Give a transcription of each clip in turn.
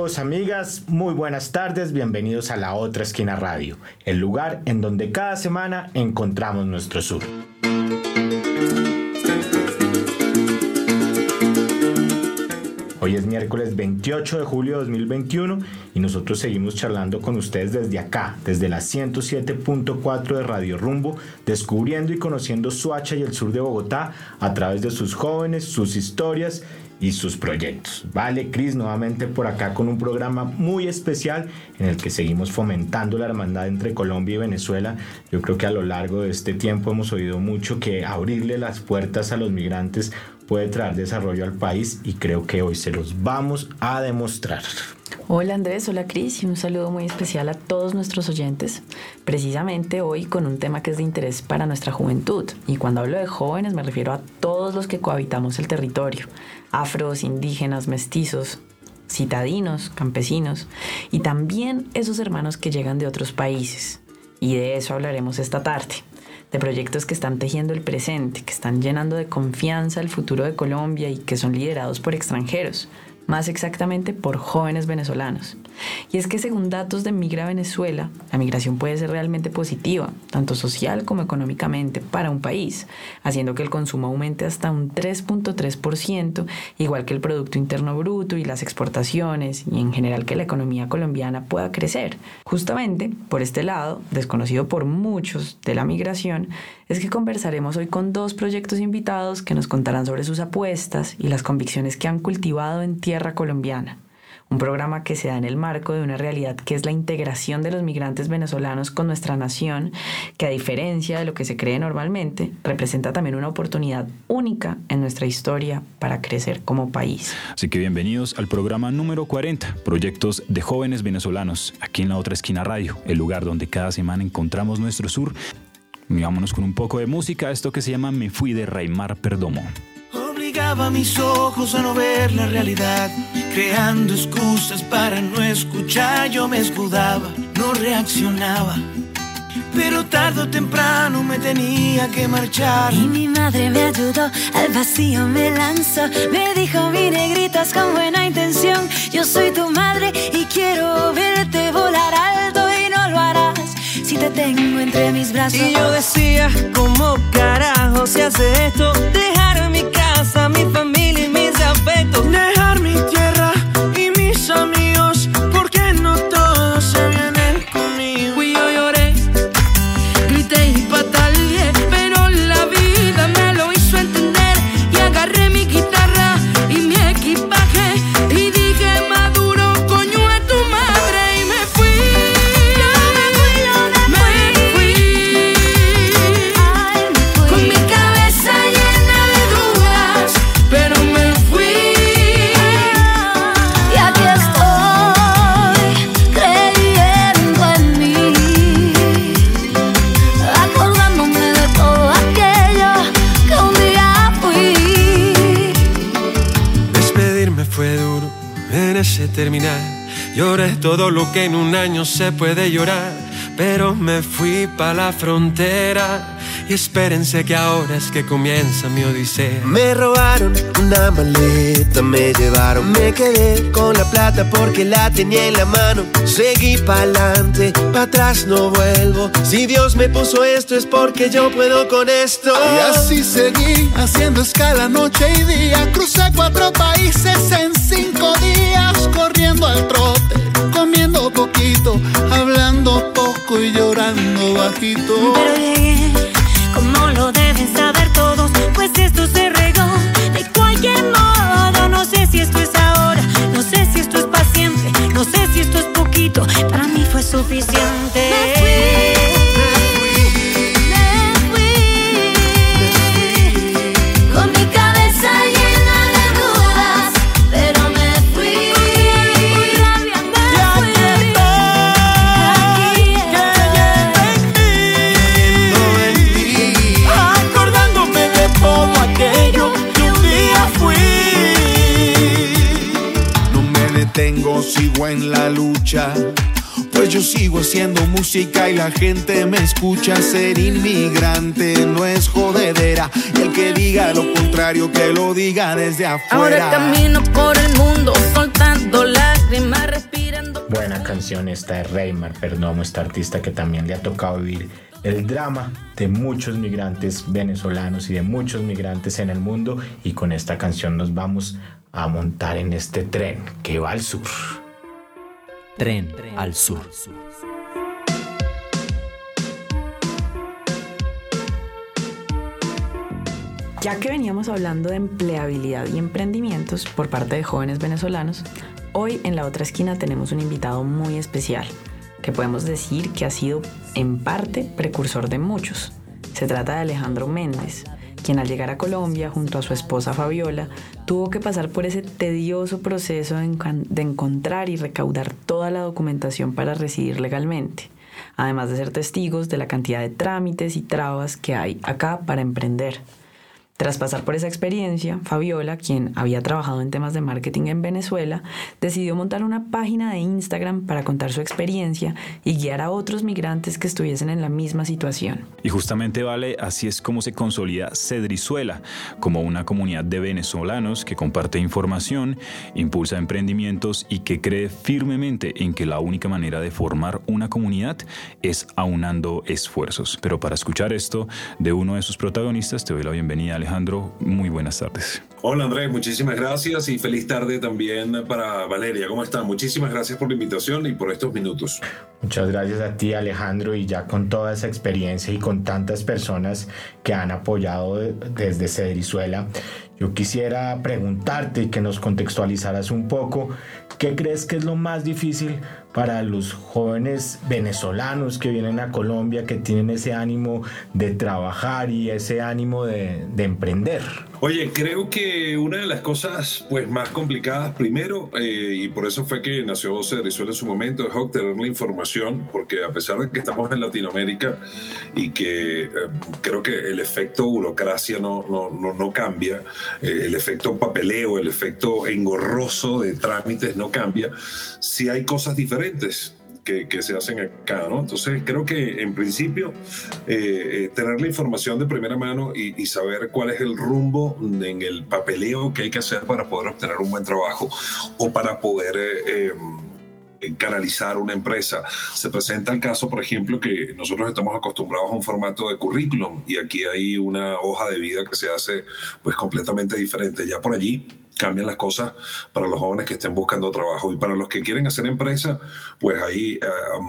Amigas, muy buenas tardes, bienvenidos a La Otra Esquina Radio, el lugar en donde cada semana encontramos nuestro sur. Hoy es miércoles 28 de julio de 2021 y nosotros seguimos charlando con ustedes desde acá, desde la 107.4 de Radio Rumbo, descubriendo y conociendo Suacha y el sur de Bogotá a través de sus jóvenes, sus historias y sus proyectos. Vale, Cris, nuevamente por acá con un programa muy especial en el que seguimos fomentando la hermandad entre Colombia y Venezuela. Yo creo que a lo largo de este tiempo hemos oído mucho que abrirle las puertas a los migrantes puede traer desarrollo al país y creo que hoy se los vamos a demostrar. Hola Andrés, hola Cris y un saludo muy especial a todos nuestros oyentes. Precisamente hoy con un tema que es de interés para nuestra juventud y cuando hablo de jóvenes me refiero a todos los que cohabitamos el territorio, afros, indígenas, mestizos, citadinos, campesinos y también esos hermanos que llegan de otros países. Y de eso hablaremos esta tarde de proyectos que están tejiendo el presente, que están llenando de confianza el futuro de Colombia y que son liderados por extranjeros, más exactamente por jóvenes venezolanos. Y es que según datos de Migra Venezuela, la migración puede ser realmente positiva, tanto social como económicamente, para un país, haciendo que el consumo aumente hasta un 3.3%, igual que el Producto Interno Bruto y las exportaciones, y en general que la economía colombiana pueda crecer. Justamente, por este lado, desconocido por muchos de la migración, es que conversaremos hoy con dos proyectos invitados que nos contarán sobre sus apuestas y las convicciones que han cultivado en tierra colombiana un programa que se da en el marco de una realidad que es la integración de los migrantes venezolanos con nuestra nación, que a diferencia de lo que se cree normalmente, representa también una oportunidad única en nuestra historia para crecer como país. Así que bienvenidos al programa número 40, Proyectos de Jóvenes Venezolanos, aquí en la otra esquina radio, el lugar donde cada semana encontramos nuestro sur. Y vámonos con un poco de música, esto que se llama Me Fui de Raimar Perdomo. Obligaba mis ojos a no ver la realidad, creando excusas para no escuchar. Yo me escudaba, no reaccionaba. Pero tarde o temprano me tenía que marchar. Y mi madre me ayudó, al vacío me lanzó. Me dijo, mi negritas con buena intención. Yo soy tu madre y quiero verte volar alto si te tengo entre mis brazos. Y yo decía, ¿cómo carajo se hace esto? Dejar mi casa, mi familia y mis afectos. Dejar Lloré todo lo que en un año se puede llorar, pero me fui pa' la frontera. Y espérense que ahora es que comienza mi odisea. Me robaron una maleta, me llevaron, me quedé con la plata porque la tenía en la mano. Seguí pa'lante, pa' atrás no vuelvo. Si Dios me puso esto es porque yo puedo con esto. Y así seguí haciendo escala noche y día. Crucé cuatro países en cinco días, corriendo al trote, comiendo poquito, hablando poco y llorando bajito. Pero llegué, lo deben saber todos, pues esto se regó de cualquier modo. No sé si esto es ahora, no sé si esto es para siempre, no sé si esto es poquito, para mí fue suficiente. Sigo en la lucha. Pues yo sigo haciendo música y la gente me escucha. Ser inmigrante no es jodedera. Y el que diga lo contrario, que lo diga desde afuera. Ahora camino por el mundo, soltando lágrimas, respirando. Buena canción esta de Reymar Perdomo, esta artista que también le ha tocado vivir el drama de muchos migrantes venezolanos y de muchos migrantes en el mundo. Y con esta canción nos vamos a montar en este tren que va al sur. Tren al sur. Ya que veníamos hablando de empleabilidad y emprendimientos por parte de jóvenes venezolanos, hoy en la otra esquina tenemos un invitado muy especial, que podemos decir que ha sido en parte precursor de muchos. Se trata de Alejandro Méndez, quien al llegar a Colombia junto a su esposa Fabiola tuvo que pasar por ese tedioso proceso de, encontrar y recaudar toda la documentación para residir legalmente, además de ser testigos de la cantidad de trámites y trabas que hay acá para emprender. Tras pasar por esa experiencia, Fabiola, quien había trabajado en temas de marketing en Venezuela, decidió montar una página de Instagram para contar su experiencia y guiar a otros migrantes que estuviesen en la misma situación. Y justamente, Vale, así es como se consolida Cedrizuela, como una comunidad de venezolanos que comparte información, impulsa emprendimientos y que cree firmemente en que la única manera de formar una comunidad es aunando esfuerzos. Pero para escuchar esto de uno de sus protagonistas, te doy la bienvenida, Alejandro. Muy buenas tardes. Hola Andrés, muchísimas gracias y feliz tarde también para Valeria. ¿Cómo están? Muchísimas gracias por la invitación y por estos minutos. Muchas gracias a ti Alejandro y ya con toda esa experiencia y con tantas personas que han apoyado de- desde Cedrizuela, yo quisiera preguntarte y que nos contextualizaras un poco, ¿qué crees que es lo más difícil para los jóvenes venezolanos que vienen a Colombia, que tienen ese ánimo de trabajar y ese ánimo de, de emprender? Oye, creo que una de las cosas pues más complicadas primero, eh, y por eso fue que nació Cedrizuela en su momento, es obtener la información, porque a pesar de que estamos en Latinoamérica y que eh, creo que el efecto burocracia no, no, no, no cambia, eh, el efecto papeleo, el efecto engorroso de trámites no cambia, sí hay cosas diferentes. Que, se hacen acá, ¿no? Entonces creo que en principio eh, eh, tener la información de primera mano y, saber cuál es el rumbo en el papeleo que hay que hacer para poder obtener un buen trabajo o para poder eh, canalizar una empresa. Se presenta el caso, por ejemplo, que nosotros estamos acostumbrados a un formato de currículum y aquí hay una hoja de vida que se hace pues completamente diferente. Ya por allí cambian las cosas para los jóvenes que estén buscando trabajo y para los que quieren hacer empresa, pues hay eh,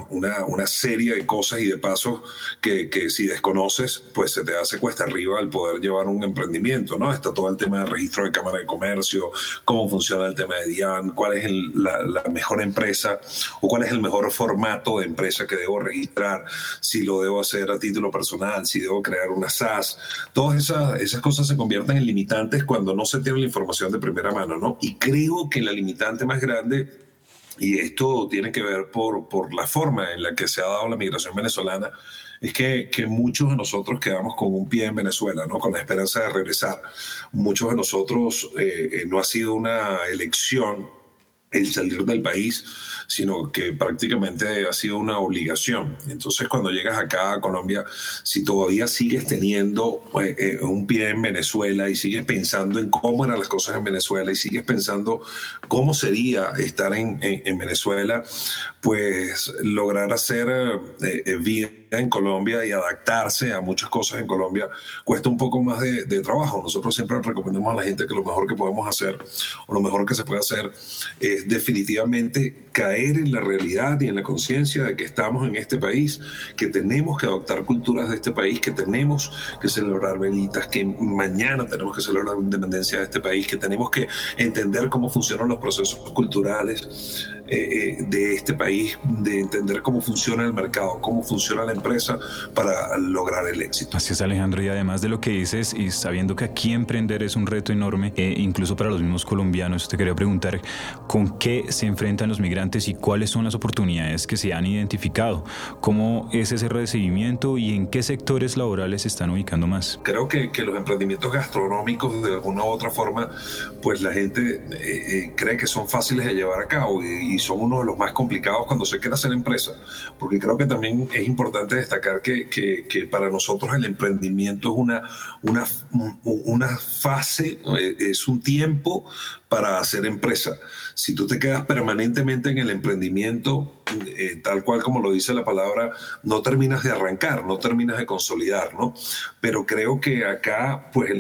una, una serie de cosas y de pasos que, que si desconoces, pues se te hace cuesta arriba el poder llevar un emprendimiento, ¿no? Está todo el tema de registro de Cámara de Comercio, cómo funciona el tema de DIAN, cuál es el- la, la mejor empresa o cuál es el mejor formato de empresa que debo registrar, si lo debo hacer a título personal, si debo crear una SAS. Todas esas, esas cosas se convierten en limitantes cuando no se tiene la información de primera mano, ¿no? Y creo que la limitante más grande y esto tiene que ver por, por la forma en la que se ha dado la migración venezolana, es que, que muchos de nosotros quedamos con un pie en Venezuela, ¿no? con la esperanza de regresar. Muchos de nosotros eh, eh, no ha sido una elección el salir del país, sino que prácticamente ha sido una obligación. Entonces, cuando llegas acá a Colombia, si todavía sigues teniendo eh, eh, un pie en Venezuela y sigues pensando en cómo eran las cosas en Venezuela y sigues pensando cómo sería estar en, en- en Venezuela, pues lograr hacer eh, eh, vida en Colombia y adaptarse a muchas cosas en Colombia cuesta un poco más de, de trabajo. Nosotros siempre recomendamos a la gente que lo mejor que podemos hacer o lo mejor que se puede hacer es definitivamente caer en la realidad y en la conciencia de que estamos en este país, que tenemos que adoptar culturas de este país, que tenemos que celebrar velitas, que mañana tenemos que celebrar la independencia de este país, que tenemos que entender cómo funcionan los procesos culturales eh, de este país, de entender cómo funciona el mercado, cómo funciona la empresa para lograr el éxito. Así es, Alejandro, y además de lo que dices, y sabiendo que aquí emprender es un reto enorme, eh, incluso para los mismos colombianos, te quería preguntar con qué se enfrentan los migrantes y cuáles son las oportunidades que se han identificado, cómo es ese recibimiento y en qué sectores laborales se están ubicando más. Creo que, que los emprendimientos gastronómicos, de alguna u otra forma, pues la gente eh, eh, cree que son fáciles de llevar a cabo y, y son uno de los más complicados cuando se quiere hacer empresa, porque creo que también es importante destacar que, que, para nosotros el emprendimiento es una, una, una fase, eh, es un tiempo para hacer empresa. Si tú te quedas permanentemente en el emprendimiento, eh, tal cual como lo dice la palabra, no terminas de arrancar, no terminas de consolidar, ¿no? Pero creo que acá, pues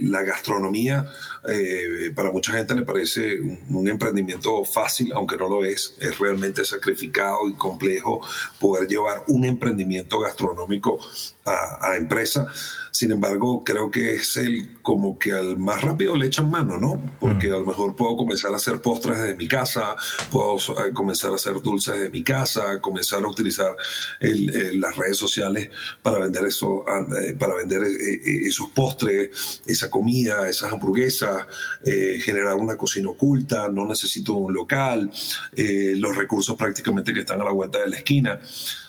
la gastronomía, eh, para mucha gente le parece un, emprendimiento fácil, aunque no lo es, es realmente sacrificado y complejo poder llevar un emprendimiento gastronómico a, a empresa. Sin embargo, creo que es el como que al más rápido le echan mano, ¿no? Porque a lo mejor puedo comenzar a hacer postres desde mi casa, puedo eh, comenzar a hacer dulces desde mi casa, comenzar a utilizar las redes sociales para vender eso, eh, para vender eh, esos postres, esa comida, esas hamburguesas, generar una cocina oculta, no necesito un local, los recursos prácticamente que están a la vuelta de la esquina.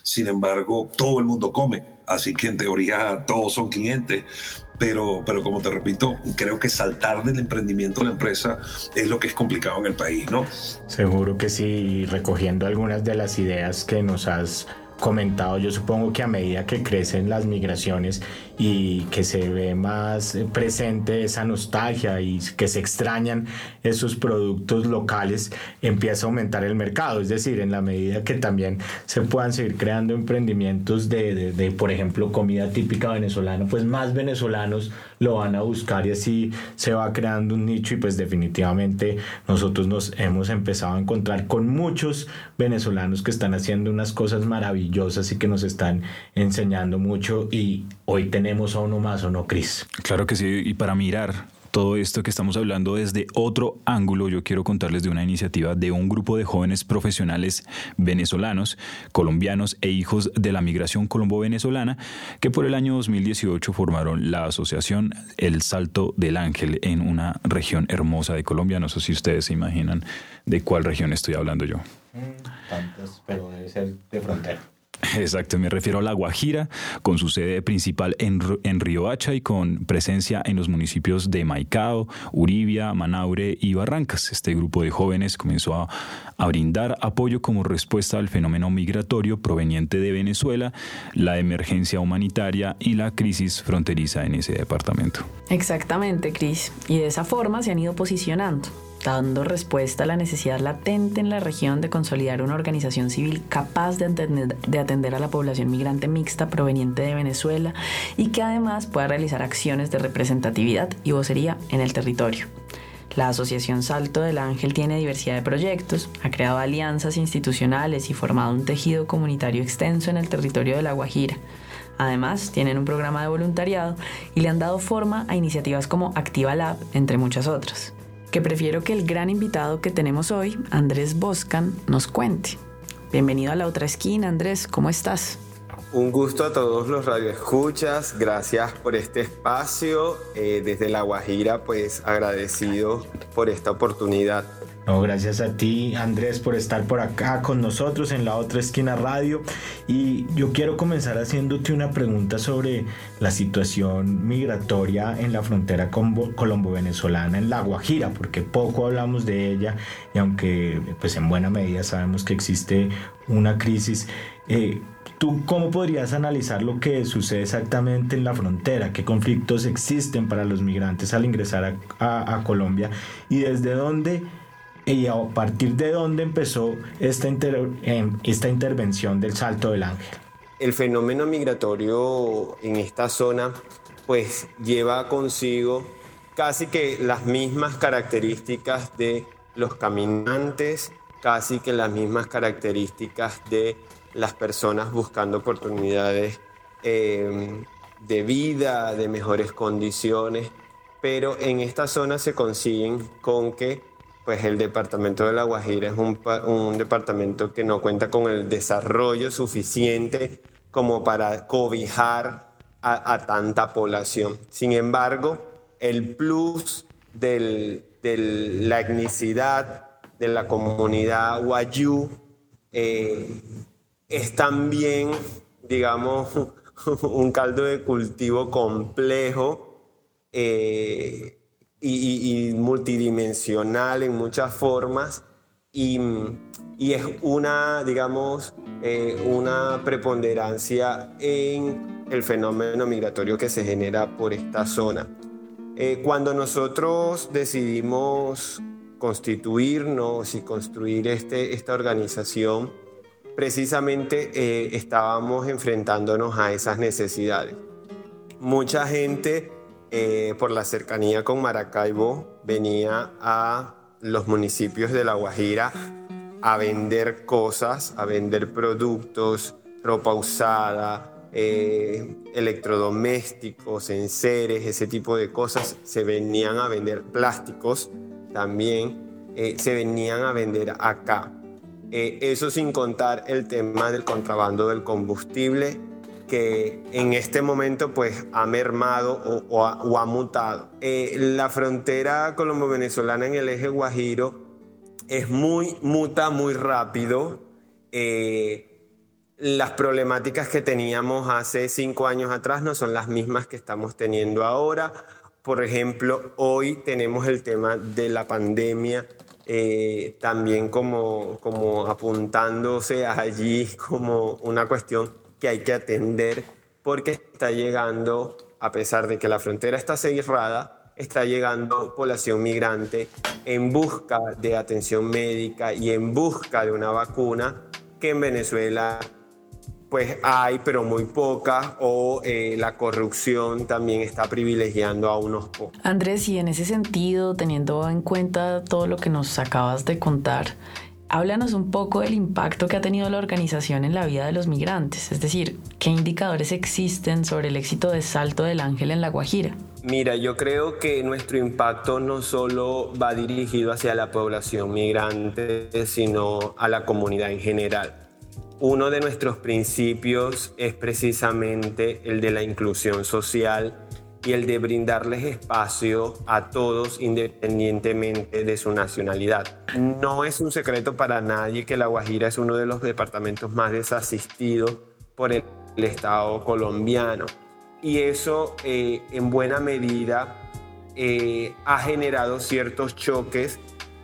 Sin embargo, todo el mundo come, así que en teoría todos son clientes. Pero, pero como te repito, creo que saltar del emprendimiento a la empresa es lo que es complicado en el país, ¿no? Seguro que sí, recogiendo algunas de las ideas que nos has comentado, yo supongo que a medida que crecen las migraciones y que se ve más presente esa nostalgia y que se extrañan esos productos locales, empieza a aumentar el mercado. Es decir, en la medida que también se puedan seguir creando emprendimientos de, de, por ejemplo, comida típica venezolana, pues más venezolanos lo van a buscar y así se va creando un nicho y pues definitivamente nosotros nos hemos empezado a encontrar con muchos venezolanos que están haciendo unas cosas maravillosas y que nos están enseñando mucho y hoy tenemos a uno más o no, Cris. Claro que sí, y para mirar todo esto que estamos hablando desde otro ángulo, yo quiero contarles de una iniciativa de un grupo de jóvenes profesionales venezolanos, colombianos e hijos de la migración colombo-venezolana que por el año 2018 formaron la asociación El Salto del Ángel en una región hermosa de Colombia. No sé si ustedes se imaginan de cuál región estoy hablando yo. Mm, tantas, pero debe ser de frontera. Exacto, me refiero a La Guajira, con su sede principal en, en Riohacha y con presencia en los municipios de Maicao, Uribia, Manaure y Barrancas. Este grupo de jóvenes comenzó a, a brindar apoyo como respuesta al fenómeno migratorio proveniente de Venezuela, la emergencia humanitaria y la crisis fronteriza en ese departamento. Exactamente, Cris. Y de esa forma se han ido posicionando dando respuesta a la necesidad latente en la región de consolidar una organización civil capaz de, de atender a la población migrante mixta proveniente de Venezuela y que además pueda realizar acciones de representatividad y vocería en el territorio. La Asociación Salto del Ángel tiene diversidad de proyectos, ha creado alianzas institucionales y formado un tejido comunitario extenso en el territorio de La Guajira. Además, tienen un programa de voluntariado y le han dado forma a iniciativas como Activa Lab, entre muchas otras que prefiero que el gran invitado que tenemos hoy, Andrés Boscan, nos cuente. Bienvenido a la otra esquina, Andrés, ¿cómo estás? Un gusto a todos los radioescuchas, gracias por este espacio. Eh, desde La Guajira, pues agradecido por esta oportunidad. No, gracias a ti, Andrés, por estar por acá con nosotros en la otra esquina radio. Y yo quiero comenzar haciéndote una pregunta sobre la situación migratoria en la frontera colombo-venezolana, en La Guajira, porque poco hablamos de ella y aunque pues en buena medida sabemos que existe una crisis. Eh, ¿Tú cómo podrías analizar lo que sucede exactamente en la frontera? ¿Qué conflictos existen para los migrantes al ingresar a, a Colombia? ¿Y desde dónde y a partir de dónde empezó esta, em, esta intervención del Salto del Ángel. El fenómeno migratorio en esta zona pues lleva consigo casi que las mismas características de los caminantes, casi que las mismas características de las personas buscando oportunidades em, de vida, de mejores condiciones, pero en esta zona se consiguen con que pues el departamento de La Guajira es un, departamento que no cuenta con el desarrollo suficiente como para cobijar a, tanta población. Sin embargo, el plus de la etnicidad de la comunidad Wayuu eh, es también, digamos, un caldo de cultivo complejo. Eh, y, multidimensional en muchas formas y, y es una, digamos, eh, una preponderancia en el fenómeno migratorio que se genera por esta zona. Eh, cuando nosotros decidimos constituirnos y construir este, esta organización, precisamente eh, estábamos enfrentándonos a esas necesidades. Mucha gente, por la cercanía con Maracaibo, venía a los municipios de La Guajira a vender cosas, a vender productos, ropa usada, eh, electrodomésticos, enseres, ese tipo de cosas. Se venían a vender plásticos también, eh, se venían a vender acá. Eh, eso sin contar el tema del contrabando del combustible que en este momento pues ha mermado o, ha, mutado. Eh, la frontera colombo-venezolana en el eje Guajiro es muy, muta muy rápido. Eh, las problemáticas que teníamos hace cinco años atrás no son las mismas que estamos teniendo ahora. Por ejemplo, hoy tenemos el tema de la pandemia eh, también como, como apuntándose allí como una cuestión que hay que atender porque está llegando, a pesar de que la frontera está cerrada, está llegando población migrante en busca de atención médica y en busca de una vacuna que en Venezuela pues hay, pero muy poca, o eh, la corrupción también está privilegiando a unos pocos. Andrés, y en ese sentido, teniendo en cuenta todo lo que nos acabas de contar, Háblanos un poco del impacto que ha tenido la organización en la vida de los migrantes, es decir, qué indicadores existen sobre el éxito de Salto del Ángel en La Guajira. Mira, yo creo que nuestro impacto no solo va dirigido hacia la población migrante, sino a la comunidad en general. Uno de nuestros principios es precisamente el de la inclusión social y el de brindarles espacio a todos independientemente de su nacionalidad. No es un secreto para nadie que La Guajira es uno de los departamentos más desasistidos por el, Estado colombiano y eso eh, en buena medida eh, ha generado ciertos choques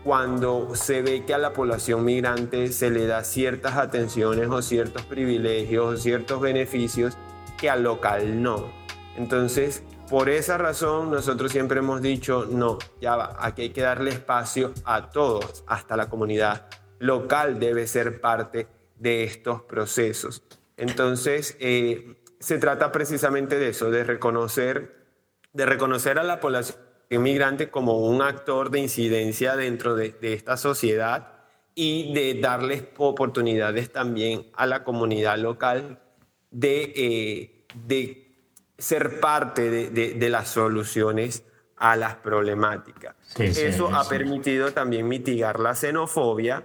cuando se ve que a la población migrante se le da ciertas atenciones o ciertos privilegios o ciertos beneficios que al local no. Entonces, por esa razón, nosotros siempre hemos dicho, no, ya va, aquí hay que darle espacio a todos, hasta la comunidad local debe ser parte de estos procesos. Entonces, eh, se trata precisamente de eso, de reconocer, de reconocer a la población inmigrante como un actor de incidencia dentro de, esta sociedad y de darles oportunidades también a la comunidad local de, eh, de ser parte de, las soluciones a las problemáticas. Eso ha permitido también mitigar la xenofobia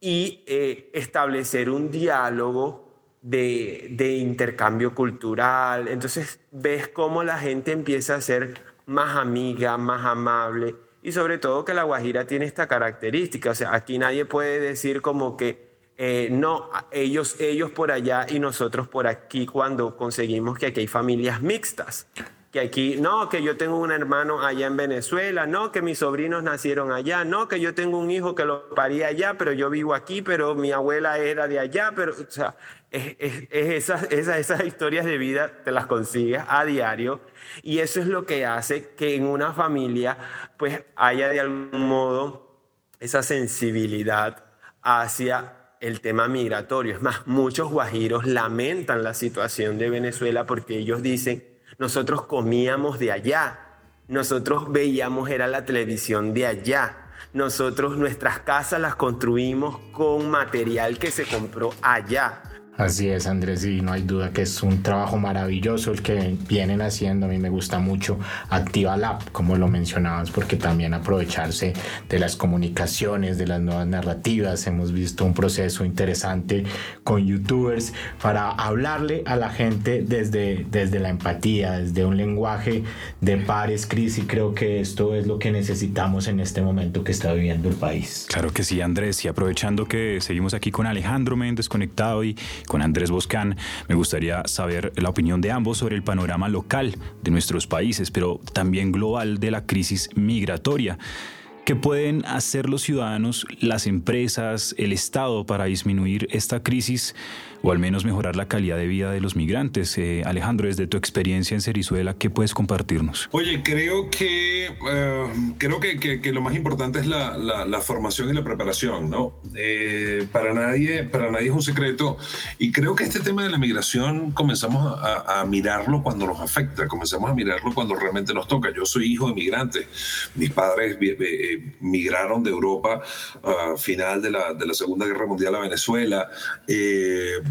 y eh, establecer un diálogo de, intercambio cultural. Entonces ves cómo la gente empieza a ser más amiga, más amable y sobre todo que la Guajira tiene esta característica. O sea, aquí nadie puede decir como que eh, no, ellos, ellos por allá y nosotros por aquí cuando conseguimos que aquí hay familias mixtas. Que aquí, no, que yo tengo un hermano allá en Venezuela, no, que mis sobrinos nacieron allá, no, que yo tengo un hijo que lo parí allá, pero yo vivo aquí, pero mi abuela era de allá, pero, o sea, es, esas, esas, esas historias de vida te las consigues a diario y eso es lo que hace que en una familia pues haya de algún modo esa sensibilidad hacia el tema migratorio. Es más, muchos guajiros lamentan la situación de Venezuela porque ellos dicen, nosotros comíamos de allá, nosotros veíamos, era la televisión de allá, nosotros nuestras casas las construimos con material que se compró allá. Así es, Andrés, y no hay duda que es un trabajo maravilloso el que vienen haciendo. A mí me gusta mucho Activa como lo mencionabas, porque también aprovecharse de las comunicaciones, de las nuevas narrativas. Hemos visto un proceso interesante con youtubers para hablarle a la gente desde, desde la empatía, desde un lenguaje de pares, Cris, y creo que esto es lo que necesitamos en este momento que está viviendo el país. Claro que sí, Andrés, y aprovechando que seguimos aquí con Alejandro Méndez conectado y con Andrés Boscán. Me gustaría saber la opinión de ambos sobre el panorama local de nuestros países, pero también global de la crisis migratoria. ¿Qué pueden hacer los ciudadanos, las empresas, el Estado para disminuir esta crisis o al menos mejorar la calidad de vida de los migrantes? Eh, Alejandro, desde tu experiencia en Cerizuela, ¿qué puedes compartirnos? Oye, creo que, eh, creo que, lo más importante es la, formación y la preparación, ¿no? Eh, para, nadie, para nadie es un secreto y creo que este tema de la migración comenzamos a, a mirarlo cuando nos afecta, comenzamos a mirarlo cuando realmente nos toca. Yo soy hijo de migrantes, mis padres migraron de Europa a final de la, de la Segunda Guerra Mundial a Venezuela.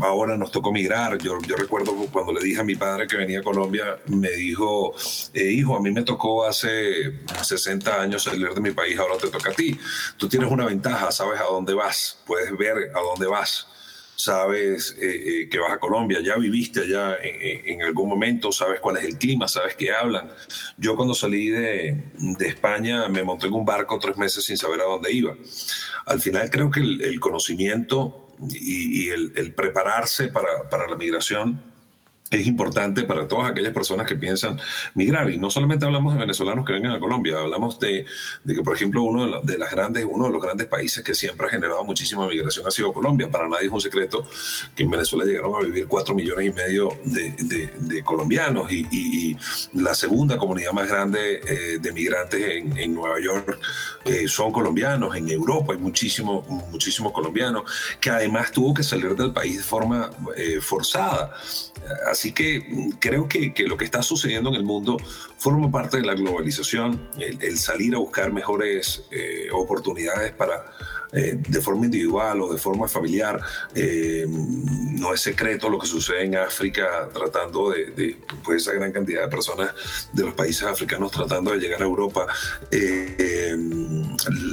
Ahora nos tocó migrar. Yo, recuerdo cuando le dije a mi padre que venía a Colombia, me dijo, eh, hijo, a mí me tocó hace 60 años salir de mi país, ahora te toca a ti. Tú tienes una ventaja, sabes a dónde vas, puedes ver a dónde vas sabes eh, que vas a Colombia, ya viviste allá en, algún momento, sabes cuál es el clima, sabes qué hablan. Yo cuando salí de, España me monté en un barco tres meses sin saber a dónde iba. Al final creo que el, conocimiento y, el, el, prepararse para, para la migración es importante para todas aquellas personas que piensan migrar. Y no solamente hablamos de venezolanos que vengan a Colombia, hablamos de, de que, por ejemplo, uno de, las grandes, uno de los grandes países que siempre ha generado muchísima migración ha sido Colombia. Para nadie es un secreto que en Venezuela llegaron a vivir cuatro millones y medio de, de, colombianos y, y, la segunda comunidad más grande eh, de migrantes en, en Nueva York eh, son colombianos. En Europa hay muchísimos muchísimos colombianos que además tuvo que salir del país de forma eh, forzada. Que mm, creo que, lo que está sucediendo en el mundo forma parte de la globalización, el, salir a buscar mejores eh, oportunidades para, eh, de forma individual o de forma familiar. Eh, no es secreto lo que sucede en África tratando de, pues esa gran cantidad de personas de los países africanos tratando de llegar a Europa. Eh,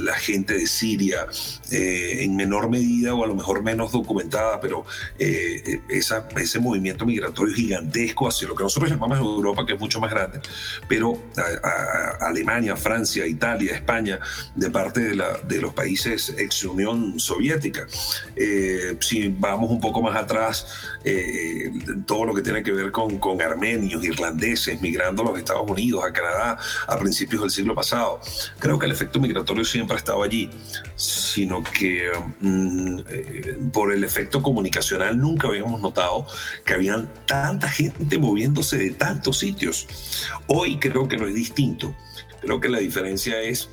la gente de Siria, en menor medida o a lo mejor menos documentada, pero esa, ese movimiento migratorio gigantesco hacia lo que nosotros llamamos Europa, que es mucho más grande, pero Alemania, Francia, Italia, España, de parte de, la, de los países Unión Soviética. Eh, si vamos un poco más atrás, eh, todo lo que tiene que ver con, con, armenios, irlandeses, migrando a los Estados Unidos, a Canadá, a principios del siglo pasado. Creo que el efecto migratorio siempre ha estado allí, sino que mm, eh, por el efecto comunicacional nunca habíamos notado que habían tanta gente moviéndose de tantos sitios. Hoy creo que no es distinto. Creo que la diferencia es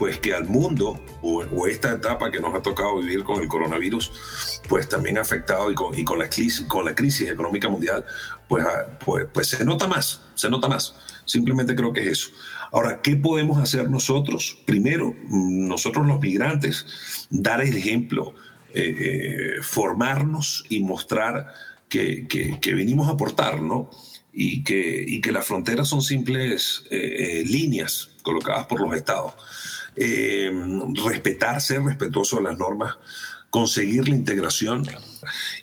pues que al mundo o, esta etapa que nos ha tocado vivir con el coronavirus, pues también ha afectado y con, y con, la, crisis, con la crisis económica mundial, pues, ah, pues, pues se nota más, se nota más. Simplemente creo que es eso. Ahora, ¿qué podemos hacer nosotros? Primero, nosotros los migrantes, dar el ejemplo, eh, eh, formarnos y mostrar que, que, venimos a aportar, ¿no? Y que, y que las fronteras son simples eh, líneas colocadas por los estados eh, respetar, ser respetuoso de las normas, conseguir la integración.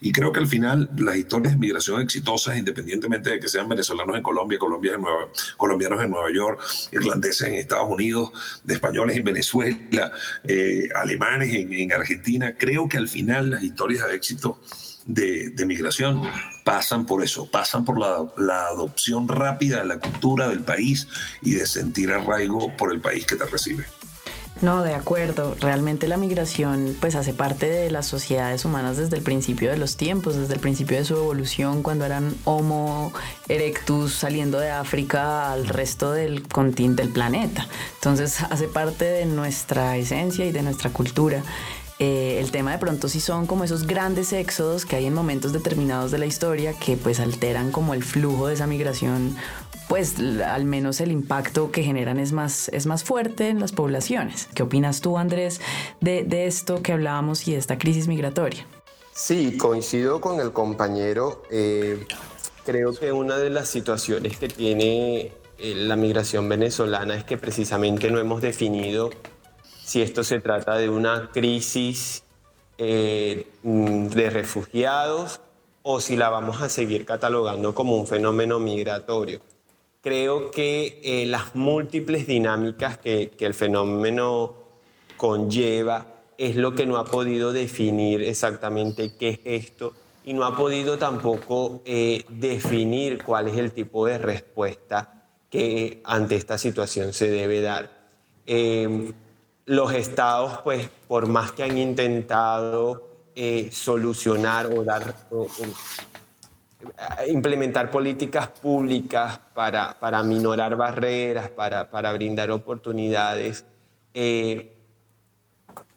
Y creo que al final las historias de migración exitosas, independientemente de que sean venezolanos en Colombia, colombianos en Nueva York, irlandeses en Estados Unidos, de españoles en Venezuela, eh, alemanes en, Argentina, creo que al final las historias de éxito de, migración pasan por eso, pasan por la, la, adopción rápida de la cultura del país y de sentir arraigo por el país que te recibe. No, de acuerdo. Realmente la migración pues hace parte de las sociedades humanas desde el principio de los tiempos, desde el principio de su evolución, cuando eran Homo erectus saliendo de África al resto del continente del planeta. Entonces hace parte de nuestra esencia y de nuestra cultura. Eh, el tema de pronto sí son como esos grandes éxodos que hay en momentos determinados de la historia que pues alteran como el flujo de esa migración pues al menos el impacto que generan es más, es más fuerte en las poblaciones. ¿Qué opinas tú, Andrés, de, esto que hablábamos y de esta crisis migratoria? Sí, coincido con el compañero. Eh, creo que una de las situaciones que tiene eh, la migración venezolana es que precisamente no hemos definido si esto se trata de una crisis eh, de refugiados o si la vamos a seguir catalogando como un fenómeno migratorio creo que eh, las múltiples dinámicas que, el fenómeno conlleva es lo que no ha podido definir exactamente qué es esto y no ha podido tampoco eh, definir cuál es el tipo de respuesta que ante esta situación se debe dar. Em, los estados, pues, por más que han intentado eh, solucionar o dar, implementar políticas públicas para, para minorar barreras, para, para brindar oportunidades, eh,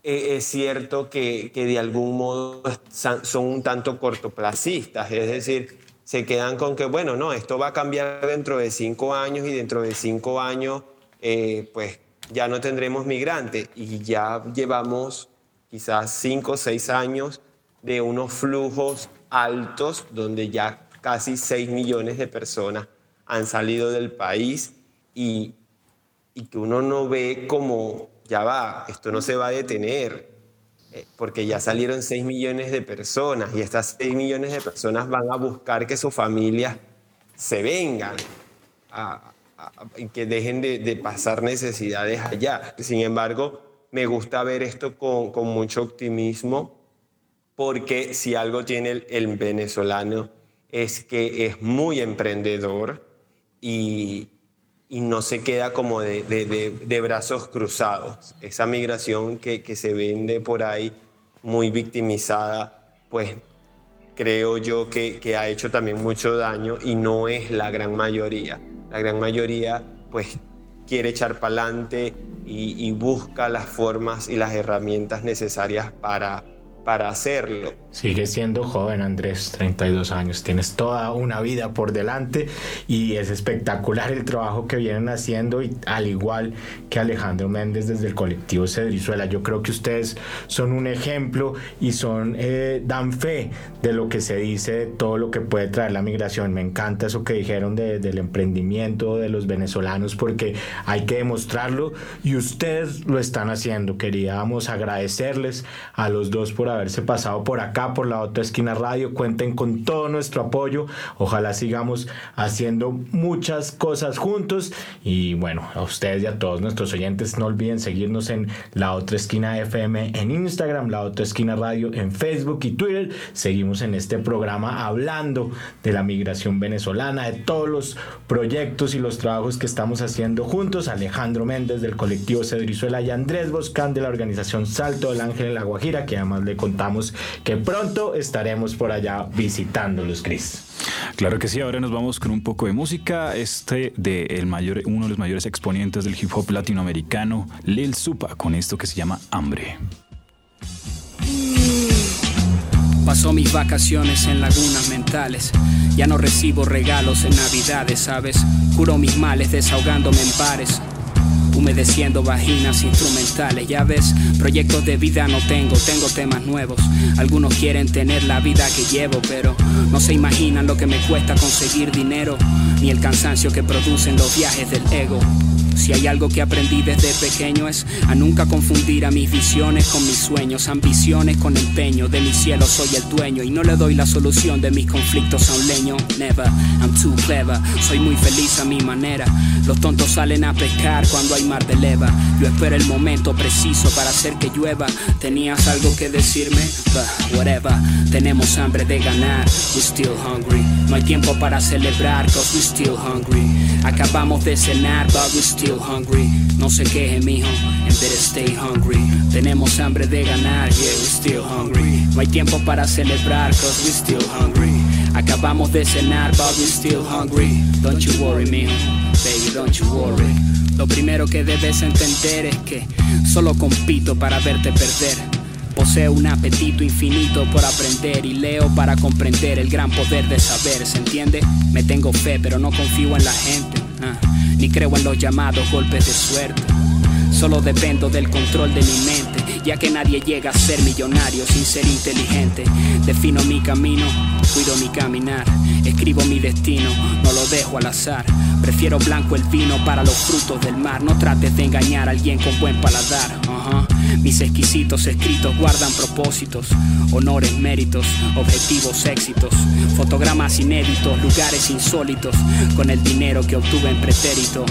eh, es cierto que, que, de algún modo son un tanto cortoplacistas, es decir, se quedan con que, bueno, no, esto va a cambiar dentro de cinco años y dentro de cinco años, eh, pues ya no tendremos migrantes. Y ya llevamos quizás cinco o seis años de unos flujos altos donde ya casi 6 millones de personas han salido del país y, que uno no ve como ya va, esto no se va a detener, eh, porque ya salieron 6 millones de personas y estas 6 millones de personas van a buscar que sus familias se vengan y que dejen de, pasar necesidades allá. Sin embargo, me gusta ver esto con mucho optimismo porque si algo tiene el, venezolano es que es muy emprendedor y, no se queda como de, brazos cruzados. Esa migración que, se vende por ahí muy victimizada, pues creo yo que, ha hecho también mucho daño y no es la gran mayoría. La gran mayoría pues quiere echar para adelante y busca las formas y las herramientas necesarias para para hacerlo. Sigue siendo joven Andrés, 32 años, tienes toda una vida por delante y es espectacular el trabajo que vienen haciendo y al igual que Alejandro Méndez desde el colectivo Cedrizuela, yo creo que ustedes son un ejemplo y son eh, dan fe de lo que se dice, de todo lo que puede traer la migración. Me encanta eso que dijeron del emprendimiento de los venezolanos porque hay que demostrarlo y ustedes lo están haciendo. Queríamos agradecerles a los dos por haberse pasado por acá, por la otra esquina radio. Cuenten con todo nuestro apoyo. Ojalá sigamos haciendo muchas cosas juntos. Y bueno, a ustedes y a todos nuestros oyentes, no olviden seguirnos en la otra esquina FM en Instagram, la otra esquina radio en Facebook y Twitter. Seguimos en este programa hablando de la migración venezolana, de todos los proyectos y los trabajos que estamos haciendo juntos. Alejandro Méndez del colectivo Cedrizuela y Andrés Boscán de la organización Salto del Ángel en La Guajira, que además le contamos que pronto estaremos por allá visitándolos, Cris. Claro que sí, ahora nos vamos con un poco de música. Este de el mayor, uno de los mayores exponentes del hip hop latinoamericano, Lil Supa, con esto que se llama Hambre. Paso mis vacaciones en lagunas mentales. Ya no recibo regalos en navidades, ¿sabes? Curo mis males desahogándome en pares humedeciendo vaginas instrumentales. Ya ves, proyectos de vida no tengo, tengo temas nuevos. Algunos quieren tener la vida que llevo, pero no se imaginan lo que me cuesta conseguir dinero, ni el cansancio que producen los viajes del ego. Si hay algo que aprendí desde pequeño es a nunca confundir a mis visiones con mis sueños, ambiciones con empeño. De mi cielo soy el dueño y no le doy la solución de mis conflictos a un leño. Never, I'm too clever, soy muy feliz a mi manera. Los tontos salen a pescar cuando hay mar de leva. Yo espero el momento preciso para hacer que llueva. ¿Tenías algo que decirme? But whatever, tenemos hambre de ganar. We still hungry. No hay tiempo para celebrar, cause we still hungry. Acabamos de cenar, but we still hungry. No se queje, mijo, and better stay hungry. Tenemos hambre de ganar, yeah, we still hungry. No hay tiempo para celebrar, cause we still hungry. Acabamos de cenar, but we still hungry. Don't you worry, mijo, baby, don't you worry. Lo primero que debes entender es que solo compito para verte perder. Poseo un apetito infinito por aprender y leo para comprender el gran poder de saber, ¿se entiende? Me tengo fe, pero no confío en la gente, ah, ni creo en los llamados golpes de suerte. Solo dependo del control de mi mente, ya que nadie llega a ser millonario sin ser inteligente. Defino mi camino, cuido mi caminar, escribo mi destino, no lo dejo al azar. Prefiero blanco el vino para los frutos del mar. No trates de engañar a alguien con buen paladar. Mis exquisitos escritos guardan propósitos, honores, méritos, objetivos, éxitos, fotogramas inéditos, lugares insólitos, con el dinero que obtuve en pretérito.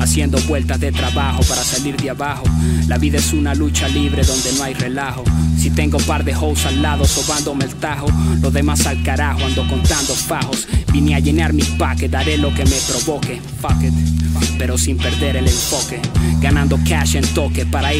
Haciendo vueltas de trabajo para salir de abajo. La vida es una lucha libre donde no hay relajo. Si tengo par de hoes al lado sobándome el tajo, lo demás al carajo ando contando fajos. Vine a llenar mi paquete, daré lo que me provoque. Fuck it, pero sin perder el enfoque. Ganando cash en toque para ir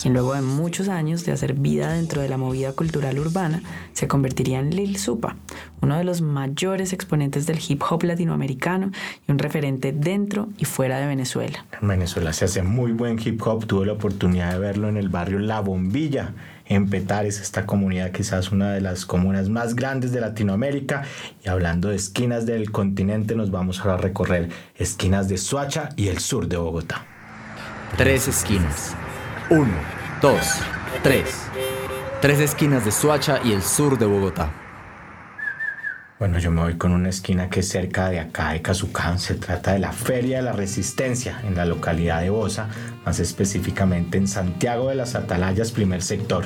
quien luego de muchos años de hacer vida dentro de la movida cultural urbana, se convertiría en Lil Supa, uno de los mayores exponentes del hip hop latinoamericano y un referente dentro y fuera de Venezuela. En Venezuela se hace muy buen hip hop, tuve la oportunidad de verlo en el barrio La Bombilla, en Petares, esta comunidad quizás una de las comunas más grandes de Latinoamérica. Y hablando de esquinas del continente, nos vamos a recorrer esquinas de Soacha y el sur de Bogotá. Tres esquinas. Uno, dos, tres. Tres esquinas de Soacha y el sur de Bogotá. Bueno, yo me voy con una esquina que es cerca de acá, de Cazucán. Se trata de la Feria de la Resistencia, en la localidad de Bosa, más específicamente en Santiago de las Atalayas, primer sector.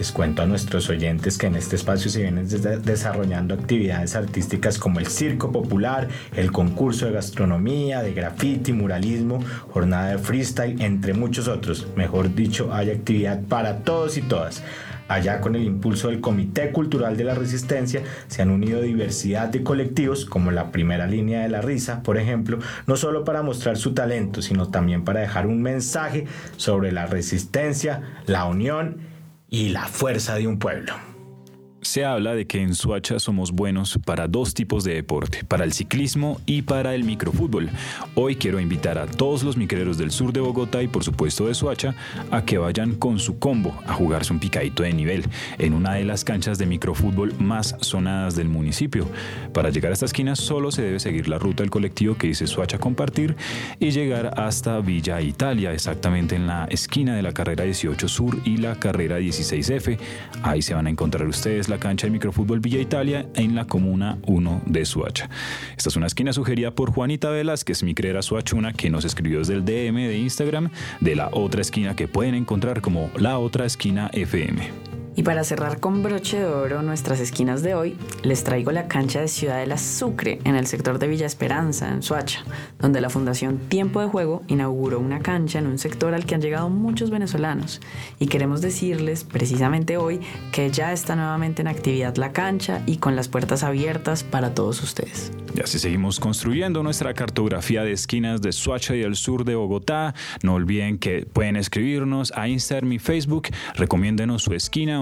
Les cuento a nuestros oyentes que en este espacio se vienen desarrollando actividades artísticas como el circo popular, el concurso de gastronomía, de graffiti, muralismo, jornada de freestyle, entre muchos otros. Mejor dicho, hay actividad para todos y todas. Allá con el impulso del Comité Cultural de la Resistencia se han unido diversidad de colectivos como la primera línea de la risa, por ejemplo, no solo para mostrar su talento, sino también para dejar un mensaje sobre la resistencia, la unión y la fuerza de un pueblo. Se habla de que en Suacha somos buenos para dos tipos de deporte, para el ciclismo y para el microfútbol. Hoy quiero invitar a todos los micreros del sur de Bogotá y por supuesto de Suacha a que vayan con su combo a jugarse un picadito de nivel en una de las canchas de microfútbol más sonadas del municipio. Para llegar a esta esquina solo se debe seguir la ruta del colectivo que dice Suacha Compartir y llegar hasta Villa Italia, exactamente en la esquina de la carrera 18 Sur y la carrera 16F. Ahí se van a encontrar ustedes la cancha de microfútbol Villa Italia en la comuna 1 de Suacha. Esta es una esquina sugerida por Juanita Velázquez, mi creera suachuna, que nos escribió desde el DM de Instagram de la otra esquina que pueden encontrar como la otra esquina FM. Y para cerrar con broche de oro nuestras esquinas de hoy, les traigo la cancha de Ciudadela Sucre en el sector de Villa Esperanza, en Suacha, donde la Fundación Tiempo de Juego inauguró una cancha en un sector al que han llegado muchos venezolanos. Y queremos decirles precisamente hoy que ya está nuevamente en actividad la cancha y con las puertas abiertas para todos ustedes. Y así seguimos construyendo nuestra cartografía de esquinas de Suacha y el sur de Bogotá. No olviden que pueden escribirnos a Instagram y Facebook. Recomiéndenos su esquina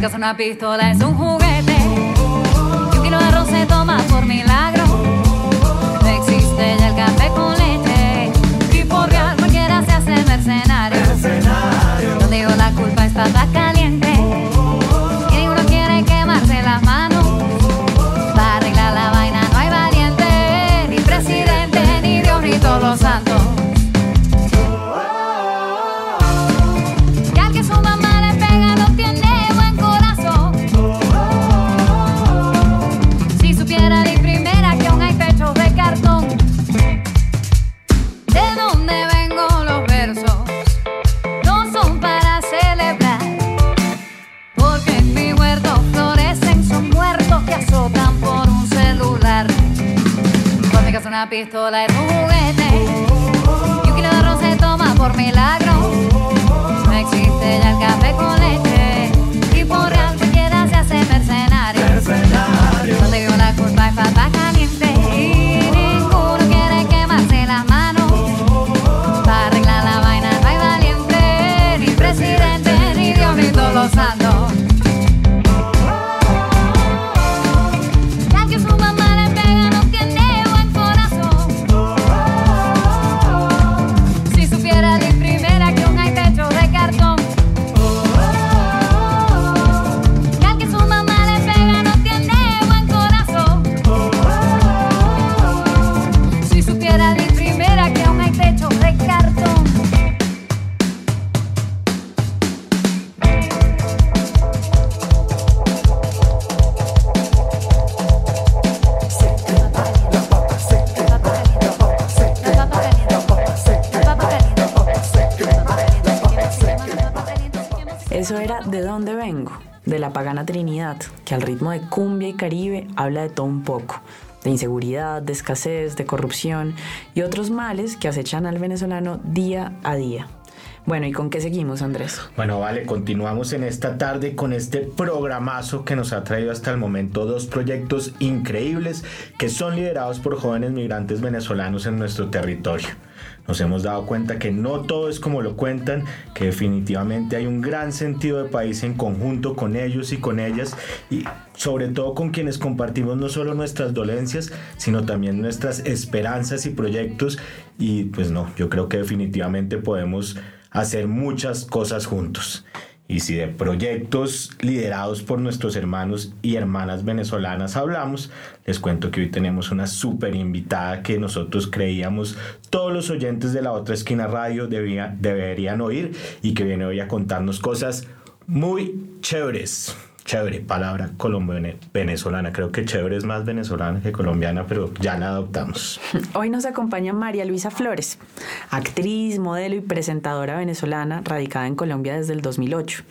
Caso una pistola es un juguete y un kilo de arroz se toma por milagro. Que al ritmo de cumbia y caribe habla de todo un poco, de inseguridad, de escasez, de corrupción y otros males que acechan al venezolano día a día. Bueno, ¿y con qué seguimos, Andrés? Bueno, vale, continuamos en esta tarde con este programazo que nos ha traído hasta el momento dos proyectos increíbles que son liderados por jóvenes migrantes venezolanos en nuestro territorio. Nos hemos dado cuenta que no todo es como lo cuentan, que definitivamente hay un gran sentido de país en conjunto con ellos y con ellas y sobre todo con quienes compartimos no solo nuestras dolencias, sino también nuestras esperanzas y proyectos y pues no, yo creo que definitivamente podemos hacer muchas cosas juntos. Y si de proyectos liderados por nuestros hermanos y hermanas venezolanas hablamos, les cuento que hoy tenemos una súper invitada que nosotros creíamos todos los oyentes de la otra esquina radio deberían oír y que viene hoy a contarnos cosas muy chéveres. Chévere, palabra colombo-venezolana. Creo que chévere es más venezolana que colombiana, pero ya la adoptamos. Hoy nos acompaña María Luisa Flores, actriz, modelo y presentadora venezolana radicada en Colombia desde el 2008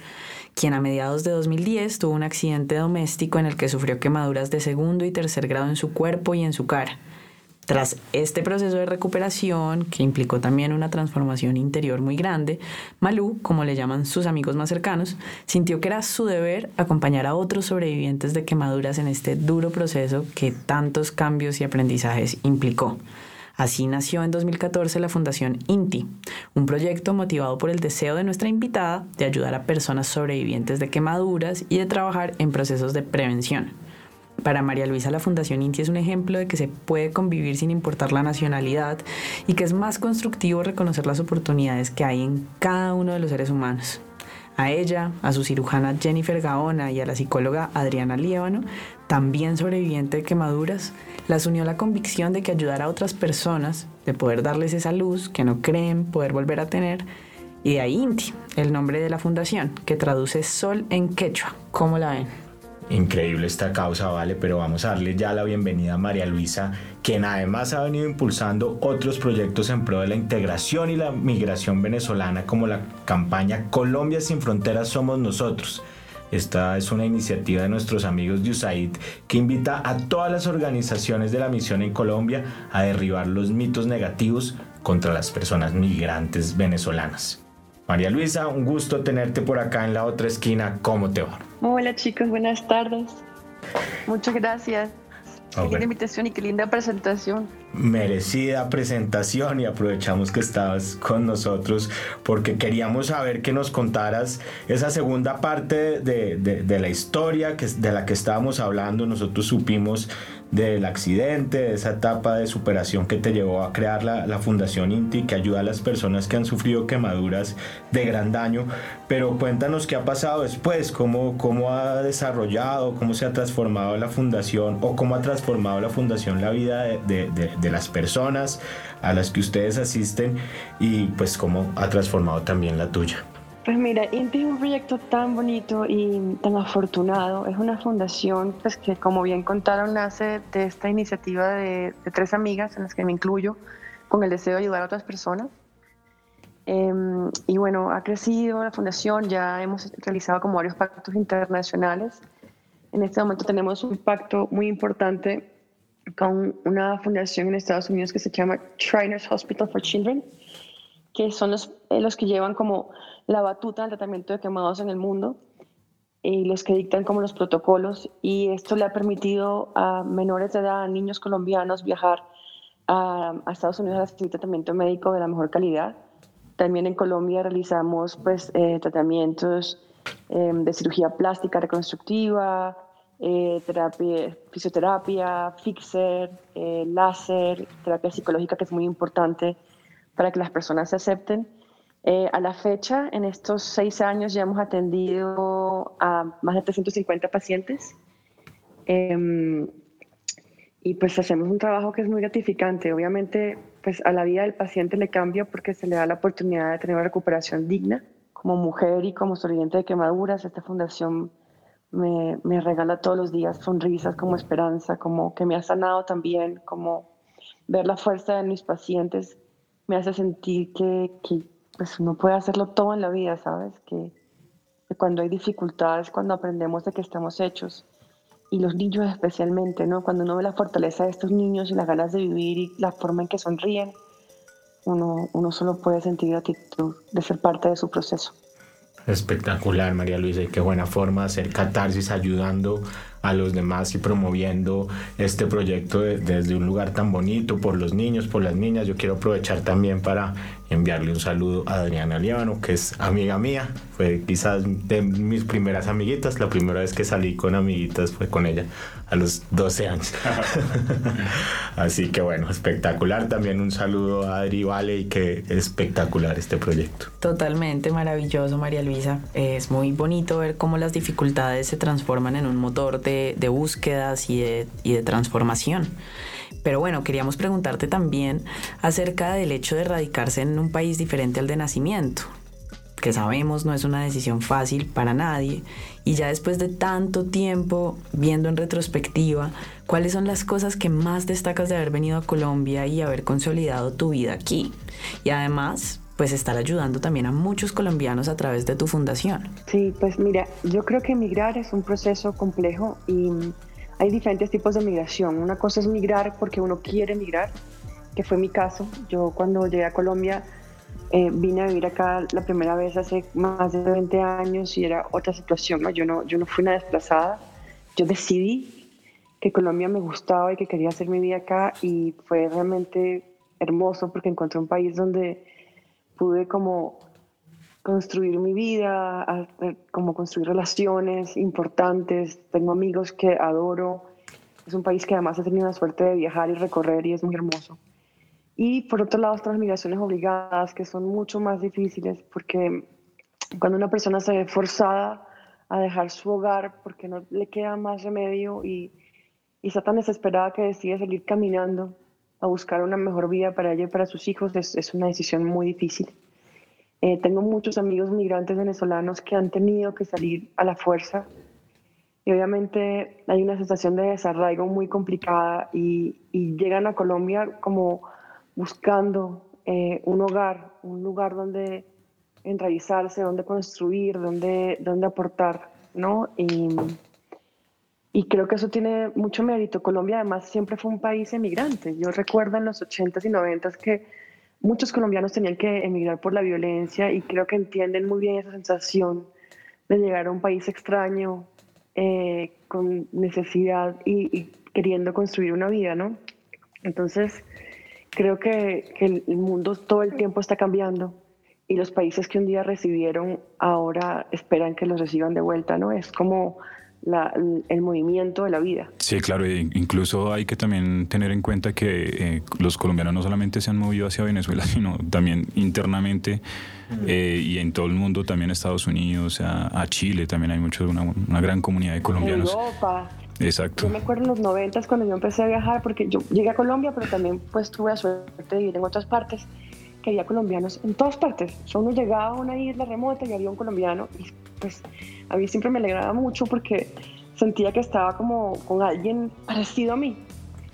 quien a mediados de 2010 tuvo un accidente doméstico en el que sufrió quemaduras de segundo y tercer grado en su cuerpo y en su cara. Tras este proceso de recuperación, que implicó también una transformación interior muy grande, Malú, como le llaman sus amigos más cercanos, sintió que era su deber acompañar a otros sobrevivientes de quemaduras en este duro proceso que tantos cambios y aprendizajes implicó. Así nació en 2014 la Fundación INTI, un proyecto motivado por el deseo de nuestra invitada de ayudar a personas sobrevivientes de quemaduras y de trabajar en procesos de prevención. Para María Luisa la Fundación Inti es un ejemplo de que se puede convivir sin importar la nacionalidad y que es más constructivo reconocer las oportunidades que hay en cada uno de los seres humanos. A ella, a su cirujana Jennifer Gaona y a la psicóloga Adriana Liévano, también sobreviviente de quemaduras, las unió la convicción de que ayudar a otras personas, de poder darles esa luz que no creen poder volver a tener, y de ahí Inti, el nombre de la fundación, que traduce sol en quechua. ¿Cómo la ven? Increíble esta causa, vale, pero vamos a darle ya la bienvenida a María Luisa, quien además ha venido impulsando otros proyectos en pro de la integración y la migración venezolana, como la campaña Colombia sin fronteras somos nosotros. Esta es una iniciativa de nuestros amigos de USAID que invita a todas las organizaciones de la misión en Colombia a derribar los mitos negativos contra las personas migrantes venezolanas. María Luisa, un gusto tenerte por acá en la otra esquina. ¿Cómo te va? Hola chicos, buenas tardes. Muchas gracias. Qué linda invitación y qué linda presentación. Merecida presentación y aprovechamos que estabas con nosotros porque queríamos saber que nos contaras esa segunda parte de, de la historia que, de la que estábamos hablando. Nosotros supimos del accidente, de esa etapa de superación que te llevó a crear la, la, Fundación INTI, que ayuda a las personas que han sufrido quemaduras de gran daño. Pero cuéntanos qué ha pasado después, cómo, cómo ha desarrollado, cómo se ha transformado la Fundación o cómo ha transformado la Fundación la vida de, de, de las personas a las que ustedes asisten y pues cómo ha transformado también la tuya. Pues mira, INTI es un proyecto tan bonito y tan afortunado. Es una fundación pues, que, como bien contaron, nace de esta iniciativa de, tres amigas, en las que me incluyo, con el deseo de ayudar a otras personas. Em, y bueno, ha crecido la fundación, ya hemos realizado como varios pactos internacionales. En este momento tenemos un pacto muy importante con una fundación en Estados Unidos que se llama Shriners Hospital for Children, que son los, eh, los que llevan como la batuta del tratamiento de quemados en el mundo y los que dictan como los protocolos y esto le ha permitido a menores de edad, niños colombianos viajar a, Estados Unidos a recibir tratamiento médico de la mejor calidad. También en Colombia realizamos pues eh, tratamientos em, de cirugía plástica reconstructiva, eh, terapia, fisioterapia, fixer, eh, láser, terapia psicológica que es muy importante para que las personas se acepten eh, a la fecha, en estos seis años ya hemos atendido a más de 350 pacientes em, y pues hacemos un trabajo que es muy gratificante. Obviamente, pues a la vida del paciente le cambia porque se le da la oportunidad de tener una recuperación digna. Como mujer y como sobreviviente de quemaduras, esta fundación me, me regala todos los días sonrisas como esperanza, como que me ha sanado también, como ver la fuerza de mis pacientes me hace sentir que, que pues uno puede hacerlo todo en la vida, ¿sabes? Que, cuando hay dificultades, cuando aprendemos de que estamos hechos, y los niños especialmente, ¿no? Cuando uno ve la fortaleza de estos niños y las ganas de vivir y la forma en que sonríen, uno, solo puede sentir gratitud de ser parte de su proceso. Espectacular, María Luisa, y qué buena forma de hacer catarsis ayudando a los demás y promoviendo este proyecto desde un lugar tan bonito por los niños, por las niñas. Yo quiero aprovechar también para enviarle un saludo a Adriana Líbano, que es amiga mía, fue quizás de mis primeras amiguitas, la primera vez que salí con amiguitas fue con ella a los 12 años. Así que bueno, espectacular. También un saludo a Adri Vale y que espectacular este proyecto. Totalmente maravilloso, María Luisa. Es muy bonito ver cómo las dificultades se transforman en un motor de, de búsquedas y de, y de transformación. Pero bueno, queríamos preguntarte también acerca del hecho de radicarse en un país diferente al de nacimiento, que sabemos no es una decisión fácil para nadie, y ya después de tanto tiempo viendo en retrospectiva, ¿cuáles son las cosas que más destacas de haber venido a Colombia y haber consolidado tu vida aquí? Y además, pues estar ayudando también a muchos colombianos a través de tu fundación. Sí, pues mira, yo creo que emigrar es un proceso complejo y hay diferentes tipos de migración. Una cosa es migrar porque uno quiere migrar, que fue mi caso. Yo cuando llegué a Colombia eh, vine a vivir acá la primera vez hace más de 20 años y era otra situación. ¿no? Yo, no, yo no fui una desplazada. Yo decidí que Colombia me gustaba y que quería hacer mi vida acá y fue realmente hermoso porque encontré un país donde pude como construir mi vida, como construir relaciones importantes. Tengo amigos que adoro. Es un país que además ha tenido la suerte de viajar y recorrer y es muy hermoso. Y por otro lado están las migraciones obligadas, que son mucho más difíciles porque cuando una persona se ve forzada a dejar su hogar porque no le queda más remedio y, y está tan desesperada que decide salir caminando a buscar una mejor vida para ella y para sus hijos, es, es una decisión muy difícil. Eh, tengo muchos amigos migrantes venezolanos que han tenido que salir a la fuerza y obviamente hay una sensación de desarraigo muy complicada y, llegan a Colombia como buscando eh, un hogar, un lugar donde enraizarse, donde construir, donde, donde aportar, ¿no? Y, y creo que eso tiene mucho mérito. Colombia además siempre fue un país emigrante. Yo recuerdo en los 80s y 90s que muchos colombianos tenían que emigrar por la violencia y creo que entienden muy bien esa sensación de llegar a un país extraño eh, con necesidad y, queriendo construir una vida, ¿no? Entonces, creo que, que, el mundo todo el tiempo está cambiando y los países que un día recibieron ahora esperan que los reciban de vuelta, ¿no? Es como el movimiento de la vida. Sí, claro, e incluso hay que también tener en cuenta que eh, los colombianos no solamente se han movido hacia Venezuela, sino también internamente eh, y en todo el mundo, también a Estados Unidos, a, Chile, también hay mucho, una, una gran comunidad de colombianos. Europa. Exacto. Yo me acuerdo en los noventas cuando yo empecé a viajar, porque yo llegué a Colombia, pero también pues tuve la suerte de vivir en otras partes, que había colombianos en todas partes. O sea, uno llegaba a una isla remota y había un colombiano y pues a mí siempre me alegraba mucho porque sentía que estaba como con alguien parecido a mí.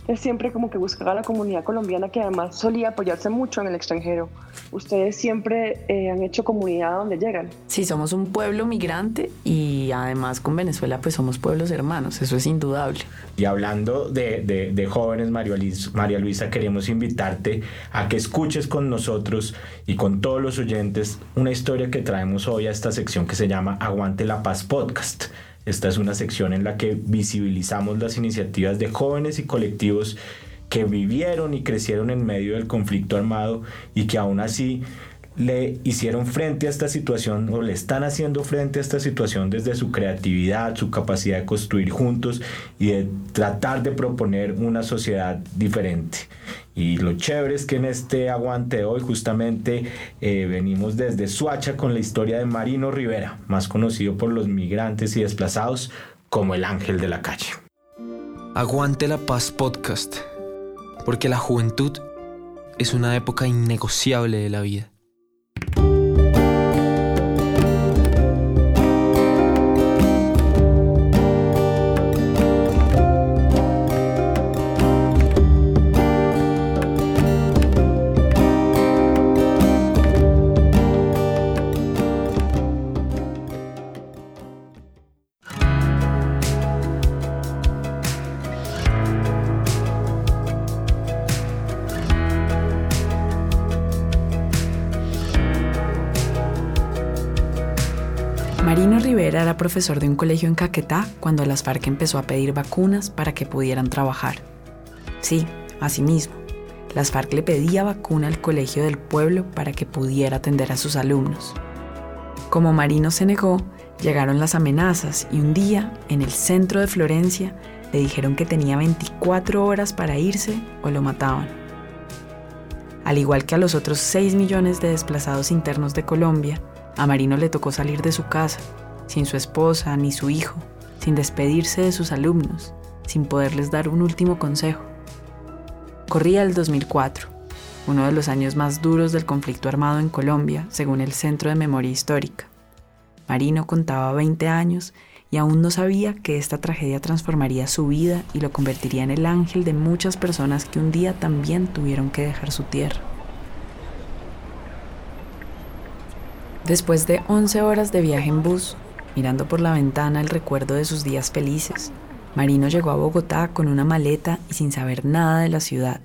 Entonces siempre como que buscaba la comunidad colombiana que además solía apoyarse mucho en el extranjero. Ustedes siempre eh, han hecho comunidad donde llegan. Sí, somos un pueblo migrante y además con Venezuela pues somos pueblos hermanos, eso es indudable. Y hablando de, de, de jóvenes, María Luisa, María Luisa, queremos invitarte a que escuches con nosotros y con todos los oyentes una historia que traemos hoy a esta sección que se llama Aguante la Paz Podcast. Esta es una sección en la que visibilizamos las iniciativas de jóvenes y colectivos que vivieron y crecieron en medio del conflicto armado y que aún así le hicieron frente a esta situación o le están haciendo frente a esta situación desde su creatividad, su capacidad de construir juntos y de tratar de proponer una sociedad diferente. Y lo chévere es que en este aguante de hoy justamente eh, venimos desde Suacha con la historia de Marino Rivera, más conocido por los migrantes y desplazados como el ángel de la calle. Aguante la paz podcast, porque la juventud es una época innegociable de la vida. Profesor de un colegio en Caquetá cuando las FARC empezó a pedir vacunas para que pudieran trabajar. Sí, así mismo. Las FARC le pedía vacuna al colegio del pueblo para que pudiera atender a sus alumnos. Como Marino se negó, llegaron las amenazas y un día, en el centro de Florencia, le dijeron que tenía 24 horas para irse o lo mataban. Al igual que a los otros 6 millones de desplazados internos de Colombia, a Marino le tocó salir de su casa, sin su esposa ni su hijo, sin despedirse de sus alumnos, sin poderles dar un último consejo. Corría el 2004, uno de los años más duros del conflicto armado en Colombia, según el Centro de Memoria Histórica. Marino contaba 20 años y aún no sabía que esta tragedia transformaría su vida y lo convertiría en el ángel de muchas personas que un día también tuvieron que dejar su tierra. Después de 11 horas de viaje en bus, mirando por la ventana el recuerdo de sus días felices, Marino llegó a Bogotá con una maleta y sin saber nada de la ciudad.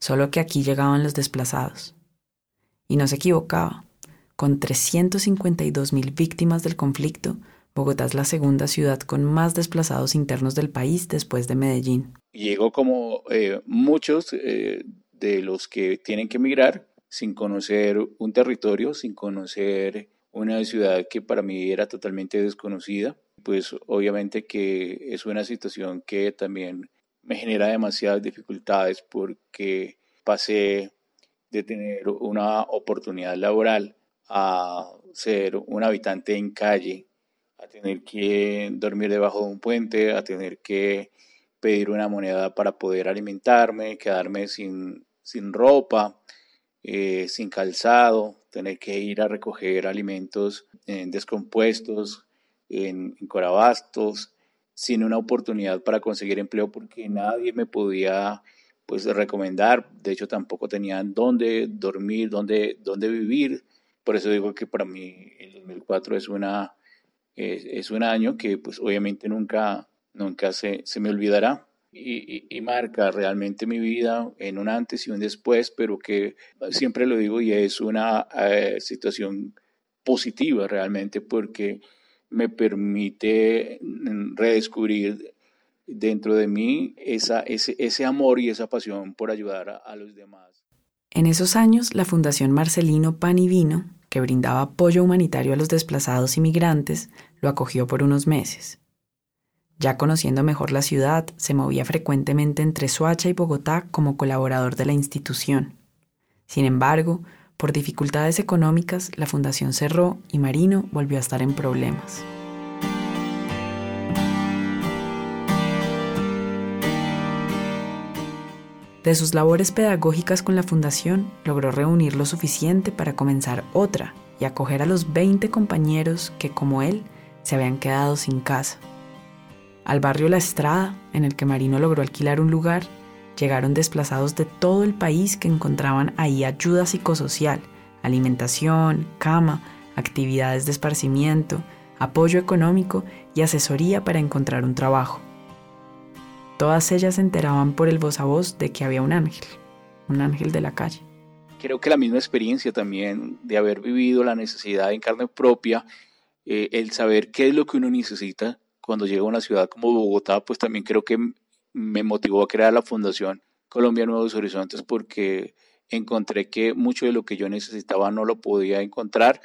Solo que aquí llegaban los desplazados. Y no se equivocaba. Con 352 mil víctimas del conflicto, Bogotá es la segunda ciudad con más desplazados internos del país después de Medellín. Llegó como eh, muchos eh, de los que tienen que emigrar sin conocer un territorio, sin conocer una ciudad que para mí era totalmente desconocida. Pues obviamente que es una situación que también me genera demasiadas dificultades porque pasé de tener una oportunidad laboral a ser un habitante en calle, a tener que dormir debajo de un puente, a tener que pedir una moneda para poder alimentarme, quedarme sin, sin ropa, eh, sin calzado, tener que ir a recoger alimentos en descompuestos, en, corabastos, sin una oportunidad para conseguir empleo porque nadie me podía pues recomendar, de hecho tampoco tenían dónde dormir, dónde, dónde vivir, por eso digo que para mí el 2004 es una es, un año que pues obviamente nunca, nunca se, se me olvidará y, marca realmente mi vida en un antes y un después, pero que siempre lo digo y es una eh, situación positiva realmente porque me permite mm, redescubrir dentro de mí esa, ese, ese amor y esa pasión por ayudar a, a los demás. En esos años, la Fundación Marcelino Pan y Vino, que brindaba apoyo humanitario a los desplazados inmigrantes, lo acogió por unos meses. Ya conociendo mejor la ciudad, se movía frecuentemente entre Soacha y Bogotá como colaborador de la institución. Sin embargo, por dificultades económicas, la fundación cerró y Marino volvió a estar en problemas. De sus labores pedagógicas con la fundación, logró reunir lo suficiente para comenzar otra y acoger a los 20 compañeros que, como él, se habían quedado sin casa. Al barrio La Estrada, en el que Marino logró alquilar un lugar, llegaron desplazados de todo el país que encontraban ahí ayuda psicosocial, alimentación, cama, actividades de esparcimiento, apoyo económico y asesoría para encontrar un trabajo. Todas ellas se enteraban por el voz a voz de que había un ángel, un ángel de la calle. Creo que la misma experiencia también de haber vivido la necesidad en carne propia, eh, el saber qué es lo que uno necesita cuando llega a una ciudad como Bogotá, pues también creo que me motivó a crear la Fundación Colombia Nuevos Horizontes porque encontré que mucho de lo que yo necesitaba no lo podía encontrar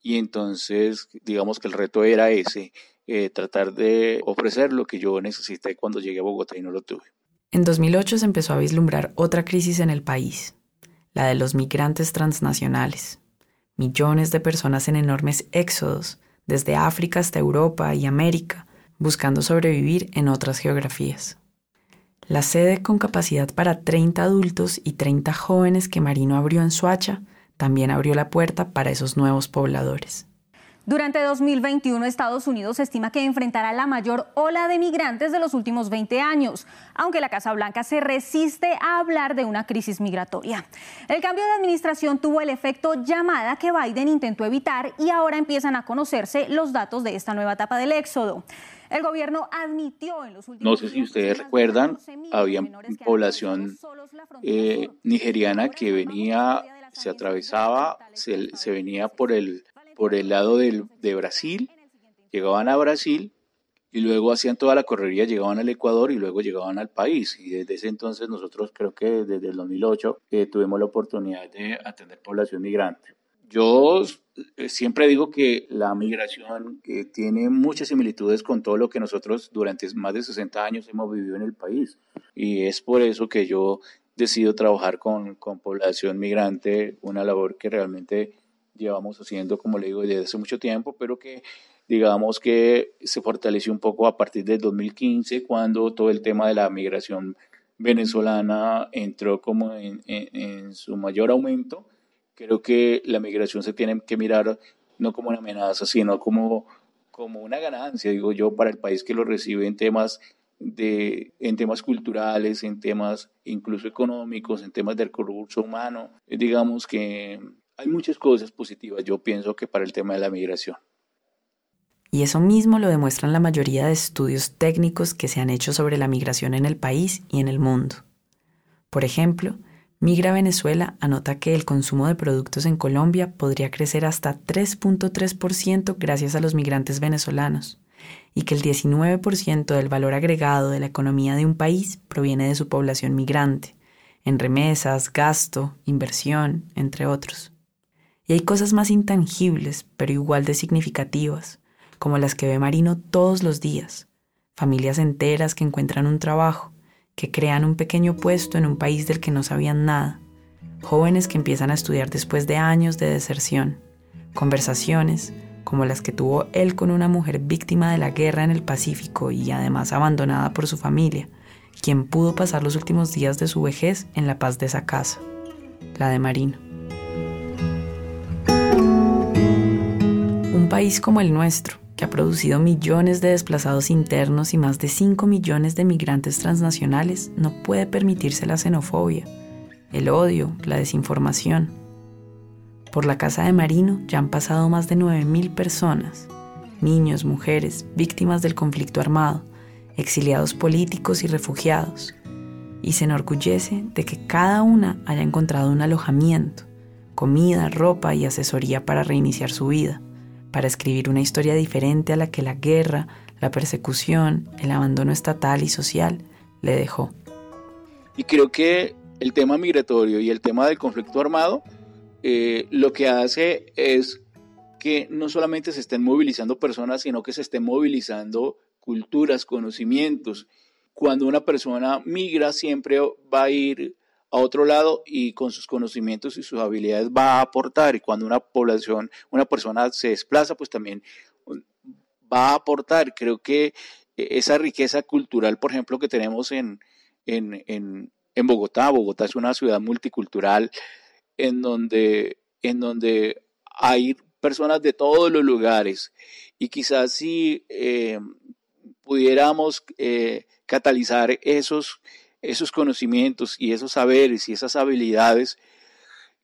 y entonces digamos que el reto era ese, eh, tratar de ofrecer lo que yo necesité cuando llegué a Bogotá y no lo tuve. En 2008 se empezó a vislumbrar otra crisis en el país, la de los migrantes transnacionales. Millones de personas en enormes éxodos, desde África hasta Europa y América, buscando sobrevivir en otras geografías. La sede con capacidad para 30 adultos y 30 jóvenes que Marino abrió en Suacha también abrió la puerta para esos nuevos pobladores. Durante 2021, Estados Unidos estima que enfrentará la mayor ola de migrantes de los últimos 20 años, aunque la Casa Blanca se resiste a hablar de una crisis migratoria. El cambio de administración tuvo el efecto llamada que Biden intentó evitar y ahora empiezan a conocerse los datos de esta nueva etapa del éxodo. El gobierno admitió en los últimos No sé si ustedes recuerdan, había población eh, nigeriana que venía, se atravesaba, se, venía por el por el lado del, de Brasil, llegaban a Brasil y luego hacían toda la correría, llegaban al Ecuador y luego llegaban al país. Y desde ese entonces nosotros creo que desde el 2008 eh, tuvimos la oportunidad de atender población migrante. Yo eh, siempre digo que la migración tiene muchas similitudes con todo lo que nosotros durante más de 60 años hemos vivido en el país. Y es por eso que yo decido trabajar con, con población migrante, una labor que realmente llevamos haciendo, como le digo, desde hace mucho tiempo, pero que digamos que se fortaleció un poco a partir del 2015, cuando todo el tema de la migración venezolana entró como en, su mayor aumento. Creo que la migración se tiene que mirar no como una amenaza, sino como, como una ganancia, digo yo, para el país que lo recibe en temas de, en temas culturales, en temas incluso económicos, en temas del recurso humano. Digamos que hay muchas cosas positivas, yo pienso que para el tema de la migración. Y eso mismo lo demuestran la mayoría de estudios técnicos que se han hecho sobre la migración en el país y en el mundo. Por ejemplo, Migra Venezuela anota que el consumo de productos en Colombia podría crecer hasta 3.3% gracias a los migrantes venezolanos y que el 19% del valor agregado de la economía de un país proviene de su población migrante, en remesas, gasto, inversión, entre otros. Y hay cosas más intangibles, pero igual de significativas, como las que ve Marino todos los días, familias enteras que encuentran un trabajo, que crean un pequeño puesto en un país del que no sabían nada, jóvenes que empiezan a estudiar después de años de deserción, conversaciones como las que tuvo él con una mujer víctima de la guerra en el Pacífico y además abandonada por su familia, quien pudo pasar los últimos días de su vejez en la paz de esa casa, la de Marino. Un país como el nuestro, ha producido millones de desplazados internos y más de 5 millones de migrantes transnacionales, no puede permitirse la xenofobia, el odio, la desinformación. Por la casa de Marino ya han pasado más de 9.000 personas, niños, mujeres, víctimas del conflicto armado, exiliados políticos y refugiados, y se enorgullece de que cada una haya encontrado un alojamiento, comida, ropa y asesoría para reiniciar su vida para escribir una historia diferente a la que la guerra, la persecución, el abandono estatal y social le dejó. Y creo que el tema migratorio y el tema del conflicto armado eh, lo que hace es que no solamente se estén movilizando personas, sino que se estén movilizando culturas, conocimientos. Cuando una persona migra siempre va a ir a otro lado y con sus conocimientos y sus habilidades va a aportar. Y cuando una población, una persona se desplaza, pues también va a aportar. Creo que esa riqueza cultural, por ejemplo, que tenemos en, en, en, en Bogotá, Bogotá es una ciudad multicultural en donde, en donde hay personas de todos los lugares. Y quizás si eh, pudiéramos eh, catalizar esos esos conocimientos y esos saberes y esas habilidades,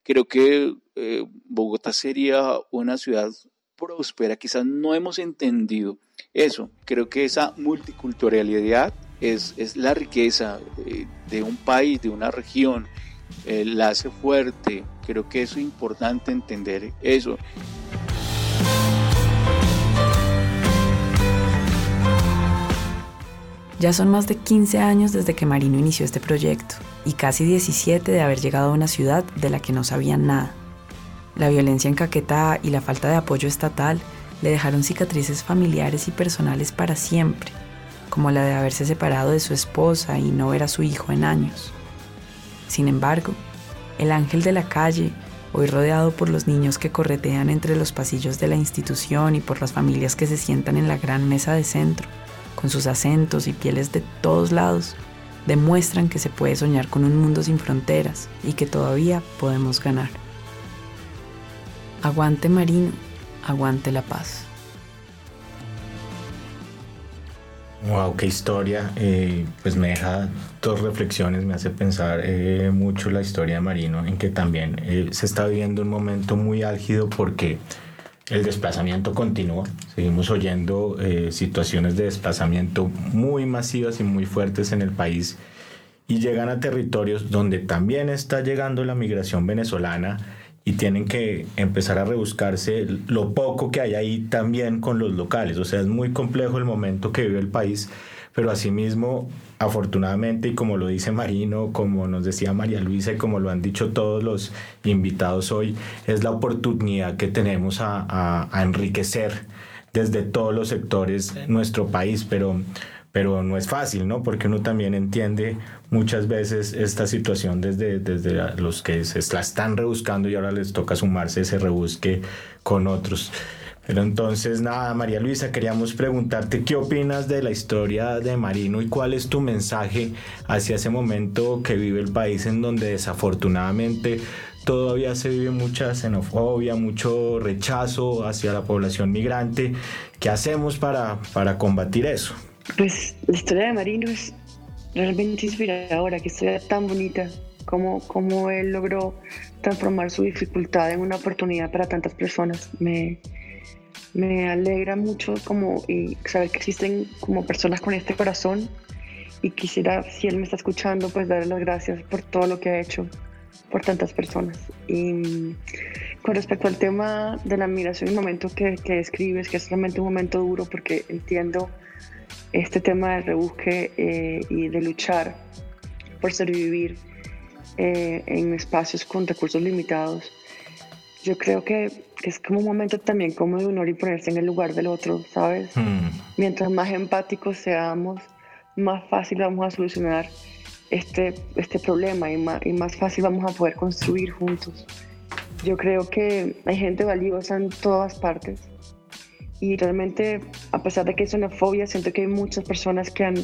creo que eh, Bogotá sería una ciudad próspera. Quizás no hemos entendido eso. Creo que esa multiculturalidad es, es la riqueza eh, de un país, de una región, eh, la hace fuerte. Creo que es importante entender eso. Ya son más de 15 años desde que Marino inició este proyecto y casi 17 de haber llegado a una ciudad de la que no sabían nada. La violencia en Caquetá y la falta de apoyo estatal le dejaron cicatrices familiares y personales para siempre, como la de haberse separado de su esposa y no ver a su hijo en años. Sin embargo, el ángel de la calle, hoy rodeado por los niños que corretean entre los pasillos de la institución y por las familias que se sientan en la gran mesa de centro, con sus acentos y pieles de todos lados, demuestran que se puede soñar con un mundo sin fronteras y que todavía podemos ganar. Aguante Marino, aguante la paz. Wow, qué historia. Eh, pues me deja dos reflexiones, me hace pensar eh, mucho la historia de Marino, en que también eh, se está viviendo un momento muy álgido porque el desplazamiento continúa. Seguimos oyendo eh, situaciones de desplazamiento muy masivas y muy fuertes en el país y llegan a territorios donde también está llegando la migración venezolana y tienen que empezar a rebuscarse lo poco que hay ahí también con los locales. O sea, es muy complejo el momento que vive el país, pero asimismo, afortunadamente, y como lo dice Marino, como nos decía María Luisa y como lo han dicho todos los invitados hoy, es la oportunidad que tenemos a, a enriquecer desde todos los sectores nuestro país, pero pero no es fácil, ¿no? Porque uno también entiende muchas veces esta situación desde, desde los que se la están rebuscando y ahora les toca sumarse ese rebusque con otros. Pero entonces, nada, María Luisa, queríamos preguntarte qué opinas de la historia de Marino y cuál es tu mensaje hacia ese momento que vive el país en donde desafortunadamente todavía se vive mucha xenofobia, mucho rechazo hacia la población migrante. ¿Qué hacemos para, para combatir eso? Pues la historia de Marino es realmente inspiradora, que historia tan bonita, como, como él logró transformar su dificultad en una oportunidad para tantas personas. Me, me alegra mucho como y saber que existen como personas con este corazón y quisiera, si él me está escuchando, pues darle las gracias por todo lo que ha hecho por tantas personas. Y con respecto al tema de la migración, el momento que, que describes, que es realmente un momento duro porque entiendo este tema de rebusque eh, y de luchar por sobrevivir eh, en espacios con recursos limitados, yo creo que, es como un momento también como de honor y ponerse en el lugar del otro, ¿sabes? Hmm. Mientras más empáticos seamos, más fácil vamos a solucionar este, este problema y más, y más fácil vamos a poder construir juntos. Yo creo que hay gente valiosa en todas partes y realmente, a pesar de que es una fobia, siento que hay muchas personas que han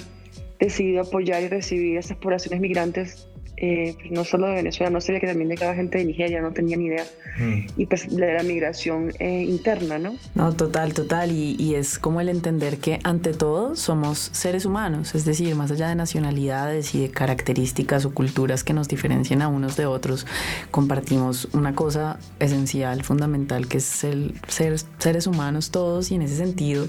decidido apoyar y recibir a estas poblaciones migrantes eh, pues no solo de Venezuela, no sabía que también llegaba gente de Nigeria, no tenía ni idea. Mm. Y pues la migración eh, interna, ¿no? No, total, total. Y, y, es como el entender que ante todo somos seres humanos, es decir, más allá de nacionalidades y de características o culturas que nos diferencian a unos de otros, compartimos una cosa esencial, fundamental, que es el ser seres humanos todos y en ese sentido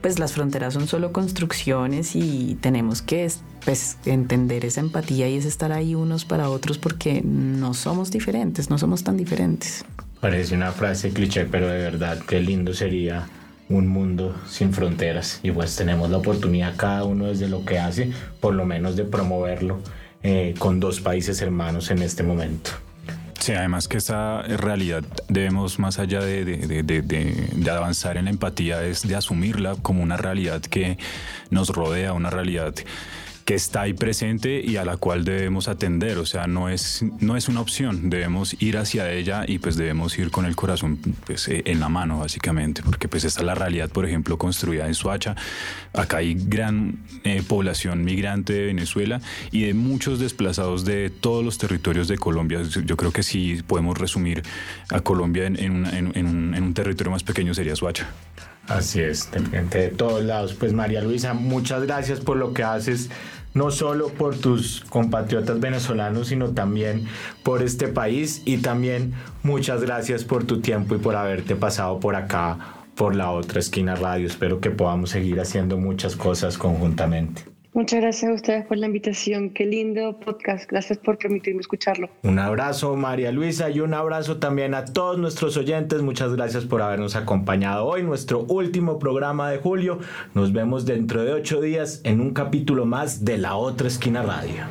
pues las fronteras son solo construcciones y tenemos que pues, entender esa empatía y es estar ahí unos para otros porque no somos diferentes, no somos tan diferentes. Parece una frase cliché, pero de verdad qué lindo sería un mundo sin fronteras y pues tenemos la oportunidad cada uno desde lo que hace, por lo menos de promoverlo eh, con dos países hermanos en este momento. Sí, además que esa realidad debemos, más allá de, de, de, de, avanzar en la empatía, es de asumirla como una realidad que nos rodea, una realidad que está ahí presente y a la cual debemos atender, o sea, no es, no es una opción, debemos ir hacia ella y pues debemos ir con el corazón pues, eh, en la mano básicamente, porque pues esta es la realidad, por ejemplo, construida en Suacha, acá hay gran eh, población migrante de Venezuela y de muchos desplazados de todos los territorios de Colombia, yo creo que si podemos resumir a Colombia en, un territorio más pequeño sería Suacha. Así es, de, de todos lados. Pues María Luisa, muchas gracias por lo que haces no solo por tus compatriotas venezolanos, sino también por este país y también muchas gracias por tu tiempo y por haberte pasado por acá, por la otra esquina radio. Espero que podamos seguir haciendo muchas cosas conjuntamente. Muchas gracias a ustedes por la invitación. Qué lindo podcast. Gracias por permitirme escucharlo. Un abrazo, María Luisa, y un abrazo también a todos nuestros oyentes. Muchas gracias por habernos acompañado hoy, nuestro último programa de julio. Nos vemos dentro de ocho días en un capítulo más de La Otra Esquina Radio.